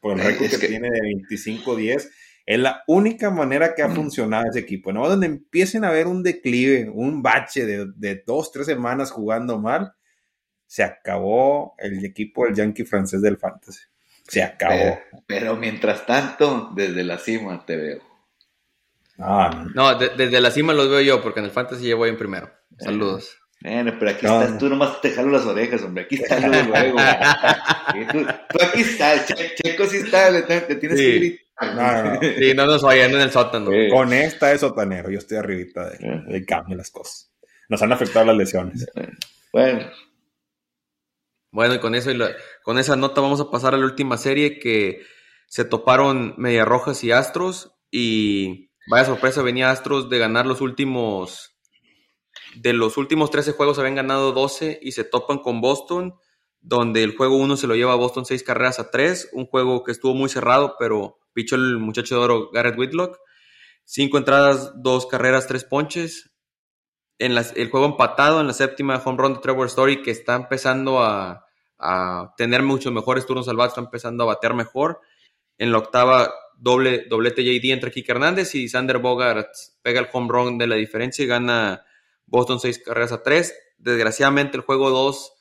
Por el récord que, que, tiene de 25-10 es la única manera que ha mm. funcionado ese equipo. No, donde empiecen a ver un declive, un bache de, de, dos, tres semanas jugando mal, se acabó el equipo del Yankee francés del Fantasy. Se acabó. Pero, mientras tanto, desde la cima te veo. no, no desde la cima los veo yo, porque en el Fantasy yo voy en primero. Saludos. Bueno, pero aquí estás, tú nomás te jalo las orejas, hombre. Aquí está luego, luego. *laughs* tú, aquí estás, Checo sí está, le, tienes que gritar no, Sí, no nos vayan en el sótano. Con esta es sotanero, yo estoy arribita del, cambio las cosas. Nos han afectado las lesiones. Bueno. Bueno, y con eso con esa nota vamos a pasar a la última serie que se toparon Media Rojas y Astros y vaya sorpresa, venía Astros de ganar los últimos de los últimos 13 juegos habían ganado 12 y se topan con Boston, donde el juego 1 se lo lleva a Boston 6 carreras a 3, un juego que estuvo muy cerrado, pero pichó el muchacho de oro Garrett Whitlock. Cinco entradas, dos carreras, tres ponches. En el juego empatado en la séptima home run de Trevor Story, que está empezando a, tener muchos mejores turnos al bat, está empezando a batear mejor. En la octava, doble, doblete JD entre Kike Hernández y Sander Bogart pega el home run de la diferencia y gana Boston seis carreras a tres. Desgraciadamente, el juego dos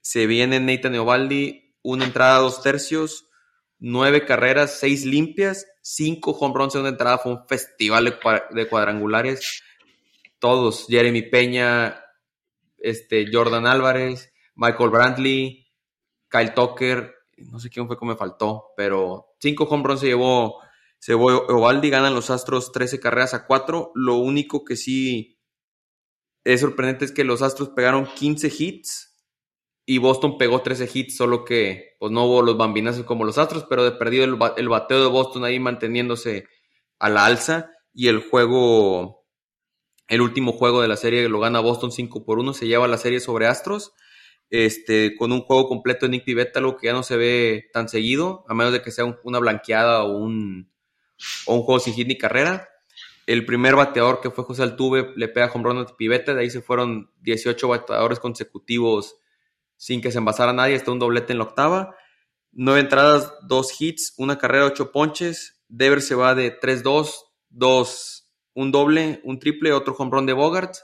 se viene Nathan Eovaldi, una entrada, dos tercios, nueve carreras, seis limpias, cinco home runs en una entrada. Fue un festival de cuadrangulares. Todos, Jeremy Peña, este, Jordan Álvarez, Michael Brantley, Kyle Tucker, no sé quién fue que me faltó, pero cinco home runs se llevó, se llevó Ovaldi, ganan los Astros 13 carreras a 4. Lo único que sí es sorprendente es que los Astros pegaron 15 hits y Boston pegó 13 hits, solo que pues no hubo los bambinazos como los Astros, pero de perdido el, el, bateo de Boston ahí manteniéndose a la alza y el juego, el último juego de la serie lo gana Boston 5 por 1, se lleva la serie sobre Astros, este, con un juego completo de Nick Pivetta, lo que ya no se ve tan seguido, a menos de que sea una blanqueada o un, o un juego sin hit ni carrera. El primer bateador que fue José Altuve le pega con run a Pivetta, de ahí se fueron 18 bateadores consecutivos sin que se envasara nadie, está un doblete en la octava. Nueve entradas, dos hits, una carrera, ocho ponches. Dever se va de 3-2, dos, un doble, un triple, otro home de Bogart.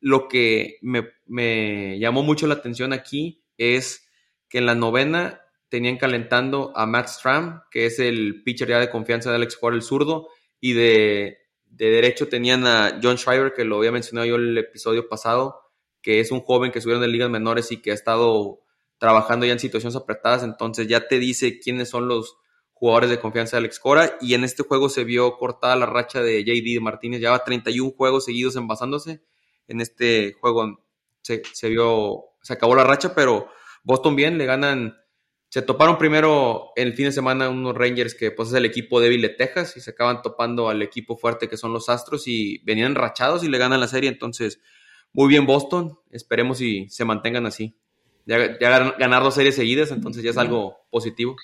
Lo que me, llamó mucho la atención aquí es que en la novena tenían calentando a Matt Stram, que es el pitcher ya de confianza de Alex Cora, el zurdo, y de, de derecho tenían a John Schreiber, que lo había mencionado yo el episodio pasado, que es un joven que subieron de ligas menores y que ha estado trabajando ya en situaciones apretadas, entonces ya te dice quiénes son los jugadores de confianza de Alex Cora y en este juego se vio cortada la racha de JD Martínez, lleva 31 juegos seguidos envasándose, en este juego se, vio, se acabó la racha, pero Boston bien, le ganan, se toparon primero el fin de semana unos Rangers que pues es el equipo débil de Texas y se acaban topando al equipo fuerte que son los Astros y venían rachados y le ganan la serie, entonces muy bien Boston. Esperemos y se mantengan así. Ya, ganar dos series seguidas, entonces ya es algo positivo.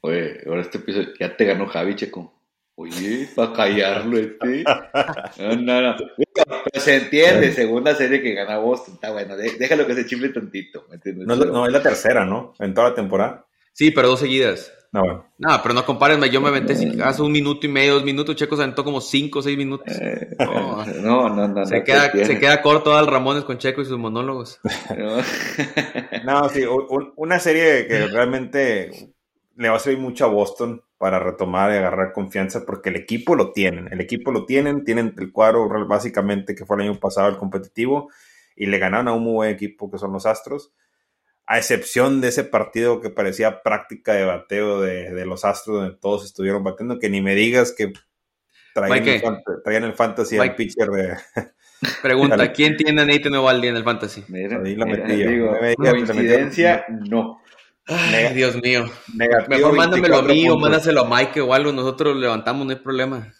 Oye, ahora este episodio ya te ganó Javi, Checo. Oye, para callarlo este. No, no, no. Pero se entiende, segunda serie que gana Boston. Está bueno, déjalo que se chifle tantito. No, no, es la tercera, ¿no? En toda la temporada. Sí, pero dos seguidas. No, bueno. No, pero no compares, yo me aventé hace un minuto y medio, dos minutos, Checo se aventó como cinco o seis minutos. Eh, no, no, no, se, queda, se queda corto al Ramones con Checo y sus monólogos. *laughs* no, sí, una serie que realmente le va a servir mucho a Boston para retomar y agarrar confianza porque el equipo lo tienen, el equipo lo tienen, tienen el cuadro básicamente que fue el año pasado el competitivo y le ganaron a un muy buen equipo que son los Astros a excepción de ese partido que parecía práctica de bateo de, los Astros, donde todos estuvieron batiendo, que ni me digas que traían, el, fantasy al pitcher de... *laughs* *laughs* Pregunta, ¿quién tiene a Nathan Ovaldi en el fantasy? Ahí la metí coincidencia, no. Ay, Dios mío. Mejor mándamelo a mí o mándaselo a Mike o algo, nosotros levantamos, no hay problema.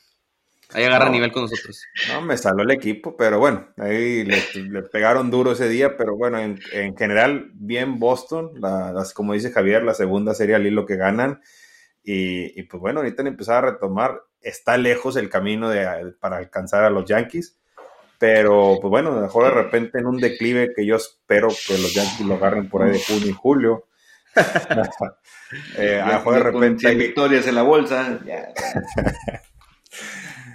Ahí agarra nivel con nosotros. No, me salió el equipo, pero bueno, ahí le, pegaron duro ese día, pero bueno, en, general, bien Boston, las, como dice Javier, la segunda serie al hilo que ganan. Y, pues bueno, ahorita han empezado a retomar, está lejos el camino de, para alcanzar a los Yankees, pero pues bueno, mejor de repente en un declive que yo espero que los Yankees lo agarren por ahí de junio y julio. *laughs* eh, a de repente. victorias en la bolsa. *laughs*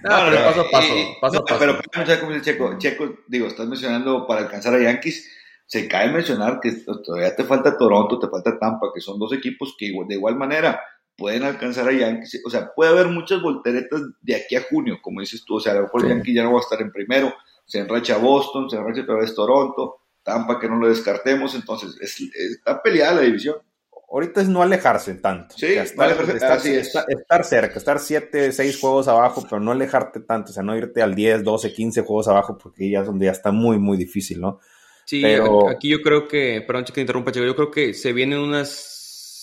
No, pero, paso a paso, paso a paso. Pero, como dice Checo, Checo, digo, estás mencionando para alcanzar a Yankees, se cae mencionar que todavía te falta Toronto, te falta Tampa, que son dos equipos que de igual manera pueden alcanzar a Yankees. O sea, puede haber muchas volteretas de aquí a junio, como dices tú. O sea, a lo mejor Yankees ya no va a estar en primero, se enracha Boston, se enracha otra vez Toronto, Tampa que no lo descartemos, entonces está peleada la división ahorita es no alejarse tanto. Sí, estar, estar, cerca, estar 7, 6 juegos abajo, pero no alejarte tanto, o sea, no irte al 10, 12, 15 juegos abajo, porque ya es donde ya está muy, muy difícil, ¿no? Sí, pero... aquí yo creo que, perdón que interrumpa, Chico, yo creo que se vienen unas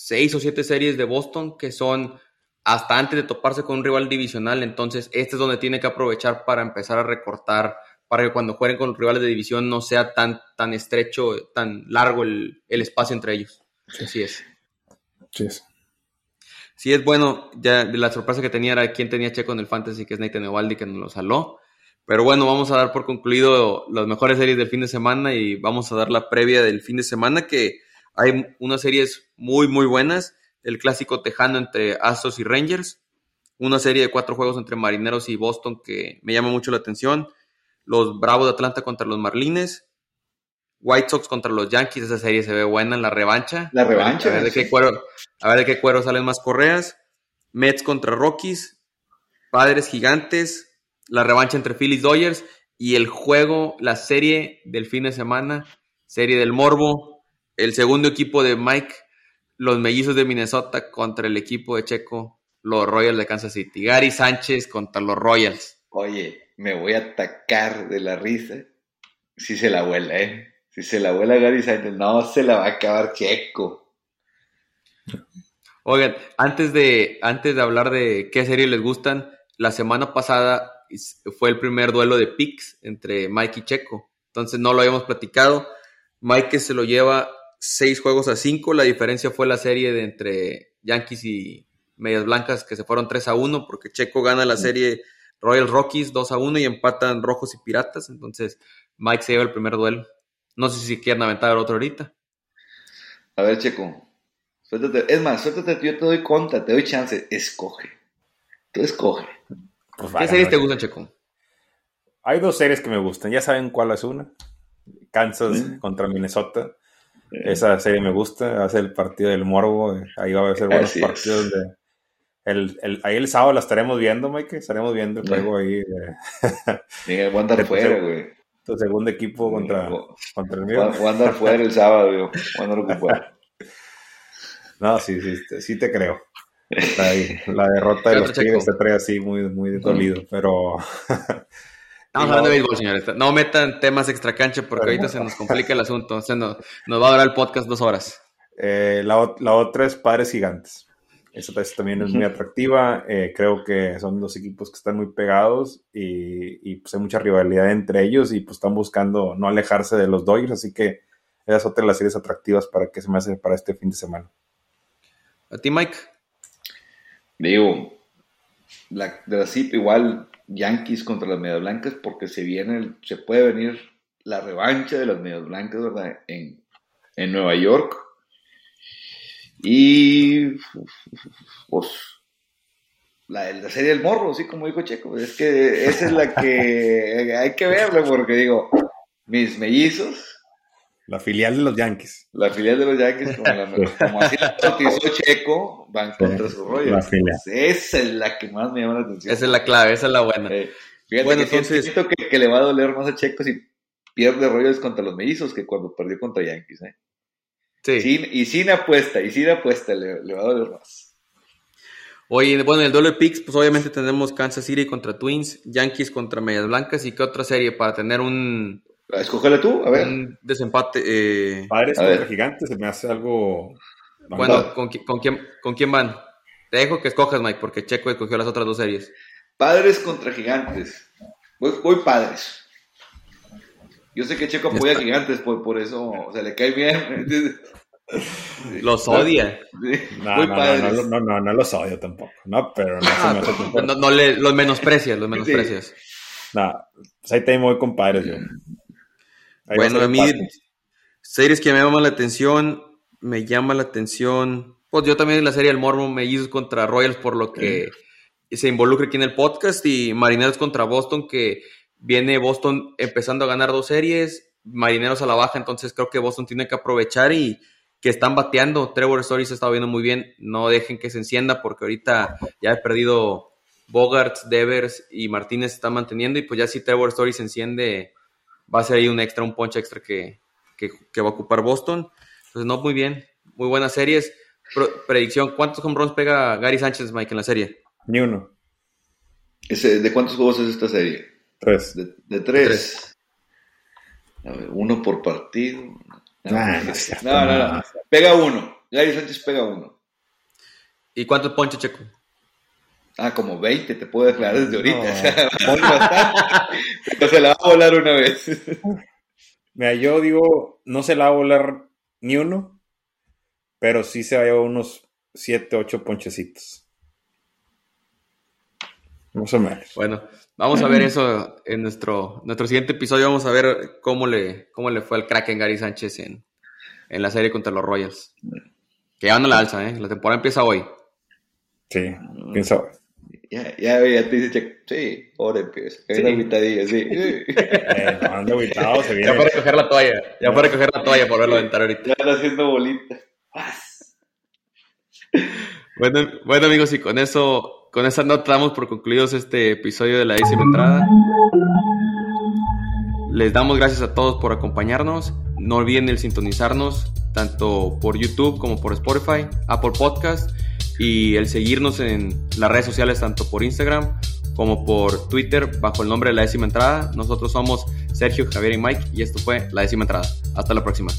6 o 7 series de Boston que son hasta antes de toparse con un rival divisional, entonces este es donde tiene que aprovechar para empezar a recortar, para que cuando jueguen con rivales de división no sea tan, tan estrecho, tan largo el, el espacio entre ellos. Así es. Sí es. es bueno, ya la sorpresa que tenía era quién tenía Checo en el Fantasy, que es Nathan Evaldi, que nos lo saló. Pero bueno, vamos a dar por concluido las mejores series del fin de semana y vamos a dar la previa del fin de semana, que hay unas series muy, muy buenas. El clásico tejano entre Astros y Rangers. Una serie de cuatro juegos entre Marineros y Boston que me llama mucho la atención. Los Bravos de Atlanta contra los Marlines. White Sox contra los Yankees, esa serie se ve buena en la revancha. La revancha. A ver, de qué cuero, a ver de qué cuero salen más correas. Mets contra Rockies, Padres Gigantes, la revancha entre Phillies Dodgers y el juego, la serie del fin de semana, serie del Morbo, el segundo equipo de Mike, los mellizos de Minnesota contra el equipo de Checo, los Royals de Kansas City. Gary Sánchez contra los Royals. Oye, me voy a atacar de la risa si se la vuela, ¿eh? Si se la vuela Gary Sainz, no se la va a acabar Checo. Oigan, antes de, antes de hablar de qué series les gustan, la semana pasada fue el primer duelo de picks entre Mike y Checo. Entonces no lo habíamos platicado. Mike se lo lleva seis juegos a cinco. La diferencia fue la serie de entre Yankees y Medias Blancas que se fueron 3 a 1 porque Checo gana la serie Royal Rockies 2 a 1 y empatan Rojos y Piratas. Entonces Mike se lleva el primer duelo. No sé si quieren aventar otro ahorita. A ver, Checo. Suéltate. Es más, suéltate, yo te doy conta, te doy chance. Escoge. Tú escoge. Pues ¿Qué series te gustan, Checo? Hay dos series que me gustan. Ya saben cuál es una. Kansas contra Minnesota. Esa serie me gusta. Hace el partido del Morbo. Ahí va a ser buenos partidos de. El, ahí el sábado la estaremos viendo, Mike. Estaremos viendo el juego ahí. Miguel, voy a andar fuera, güey tu segundo equipo contra, contra el mío. Voy a andar fuera el sábado, yo. Voy a andar. *laughs* No, sí, sí, sí te creo. La, derrota de los Tigres te trae así muy, muy dolido, pero... Estamos *laughs* hablando de béisbol, señores. No metan temas extra cancha porque ahorita se nos complica el asunto. O sea, nos va a durar el podcast dos horas. Eh, la, la, otra es Padres Gigantes. Esa también es muy atractiva. Eh, creo que son dos equipos que están muy pegados y, pues hay mucha rivalidad entre ellos y pues están buscando no alejarse de los Dodgers, así que esa es otra de las series atractivas para que se me hace para este fin de semana. ¿A ti, Mike? Digo, la, de la ZIP igual Yankees contra las Medias Blancas porque se viene, se puede venir la revancha de las Medias Blancas, ¿verdad? En, en Nueva York. Y pues la, la serie del morro, así como dijo Checo, es que esa es la que *laughs* hay que verla porque digo, mis mellizos. La filial de los Yankees. La filial de los Yankees, como, la, como así la *laughs* bautizó Checo, van contra sus rollos. Esa es la que más me llama la atención. Esa es la clave, esa es la buena. Eh, fíjate bueno, que entonces... siento que, que, le va a doler más a Checo si pierde rollos contra los mellizos que cuando perdió contra Yankees. ¿eh? Sí. Sin, y sin apuesta, y sin apuesta le, le va a doler más. Oye, bueno, en el Dollar Picks, pues obviamente tenemos Kansas City contra Twins, Yankees contra Medias Blancas y qué otra serie para tener un. Escógele tú, a ver. Un desempate. Eh... Padres a contra ver. Gigantes, se me hace algo. Bueno, ¿con, ¿con, quién, ¿con quién van? Te dejo que escojas, Mike, porque Checo escogió las otras dos series. Padres contra Gigantes. Voy, voy Padres. Yo sé que Checo apoya a Gigantes, por, por eso, o sea, le cae bien. *laughs* Los odia. No, no, no, no, no, no, los odio tampoco. No, pero no, ah, no, no, no le, los menosprecias, los menosprecias. Sí. No, pues ahí te muy compadres yo. Ahí bueno, a mí, series que me llaman la atención, me llama la atención. Pues yo también en la serie El Mormo me hizo contra Royals por lo que sí. se involucra aquí en el podcast y Marineros contra Boston que viene Boston empezando a ganar dos series, Marineros a la baja, entonces creo que Boston tiene que aprovechar y que están bateando. Trevor Story se está viendo muy bien. No dejen que se encienda porque ahorita ya he perdido Bogarts, Devers y Martínez se están manteniendo. Y pues ya si Trevor Story se enciende, va a ser ahí un extra, un punch extra que, que, que va a ocupar Boston. Entonces, no, muy bien. Muy buenas series. Pro, predicción: ¿cuántos home runs pega Gary Sánchez, Mike, en la serie? Ni uno. ¿Ese, ¿De cuántos juegos es esta serie? Tres. De, de tres. Tres. A ver, uno por partido. No, ah, no, no, no, no, Pega uno. Gary Sánchez pega uno. ¿Y cuántos ponches, Checo? Ah, como 20, te puedo declarar desde ahorita. *laughs* No. Pero se la va a volar una vez. *laughs* Mira, yo digo, no se la va a volar ni uno, pero sí se va a llevar unos 7, 8 ponchecitos. Más o menos. Bueno, vamos a ver *laughs* eso en nuestro, nuestro siguiente episodio. Vamos a ver cómo le, cómo le fue al Kraken Gary Sánchez en, en la serie contra los Royals. Que ya van a la alza, ¿eh? La temporada empieza hoy. Sí, piensa hoy. Ya, ya, ya te dice, sí, ahora empieza. Sí. Una *laughs* sí. eh, no, ando aguitado, se viene. Ya para recoger la toalla, ya para recoger la toalla por verlo aventar ahorita. Ya anda haciendo bolita. *laughs* bueno, bueno, amigos, y con eso con esa nota damos por concluidos este episodio de la décima entrada. Les damos gracias a todos por acompañarnos. No olviden el sintonizarnos tanto por YouTube como por Spotify, Apple Podcast y el seguirnos en las redes sociales tanto por Instagram como por Twitter bajo el nombre de la décima entrada. Nosotros somos Sergio, Javier y Mike y esto fue la décima entrada. Hasta la próxima.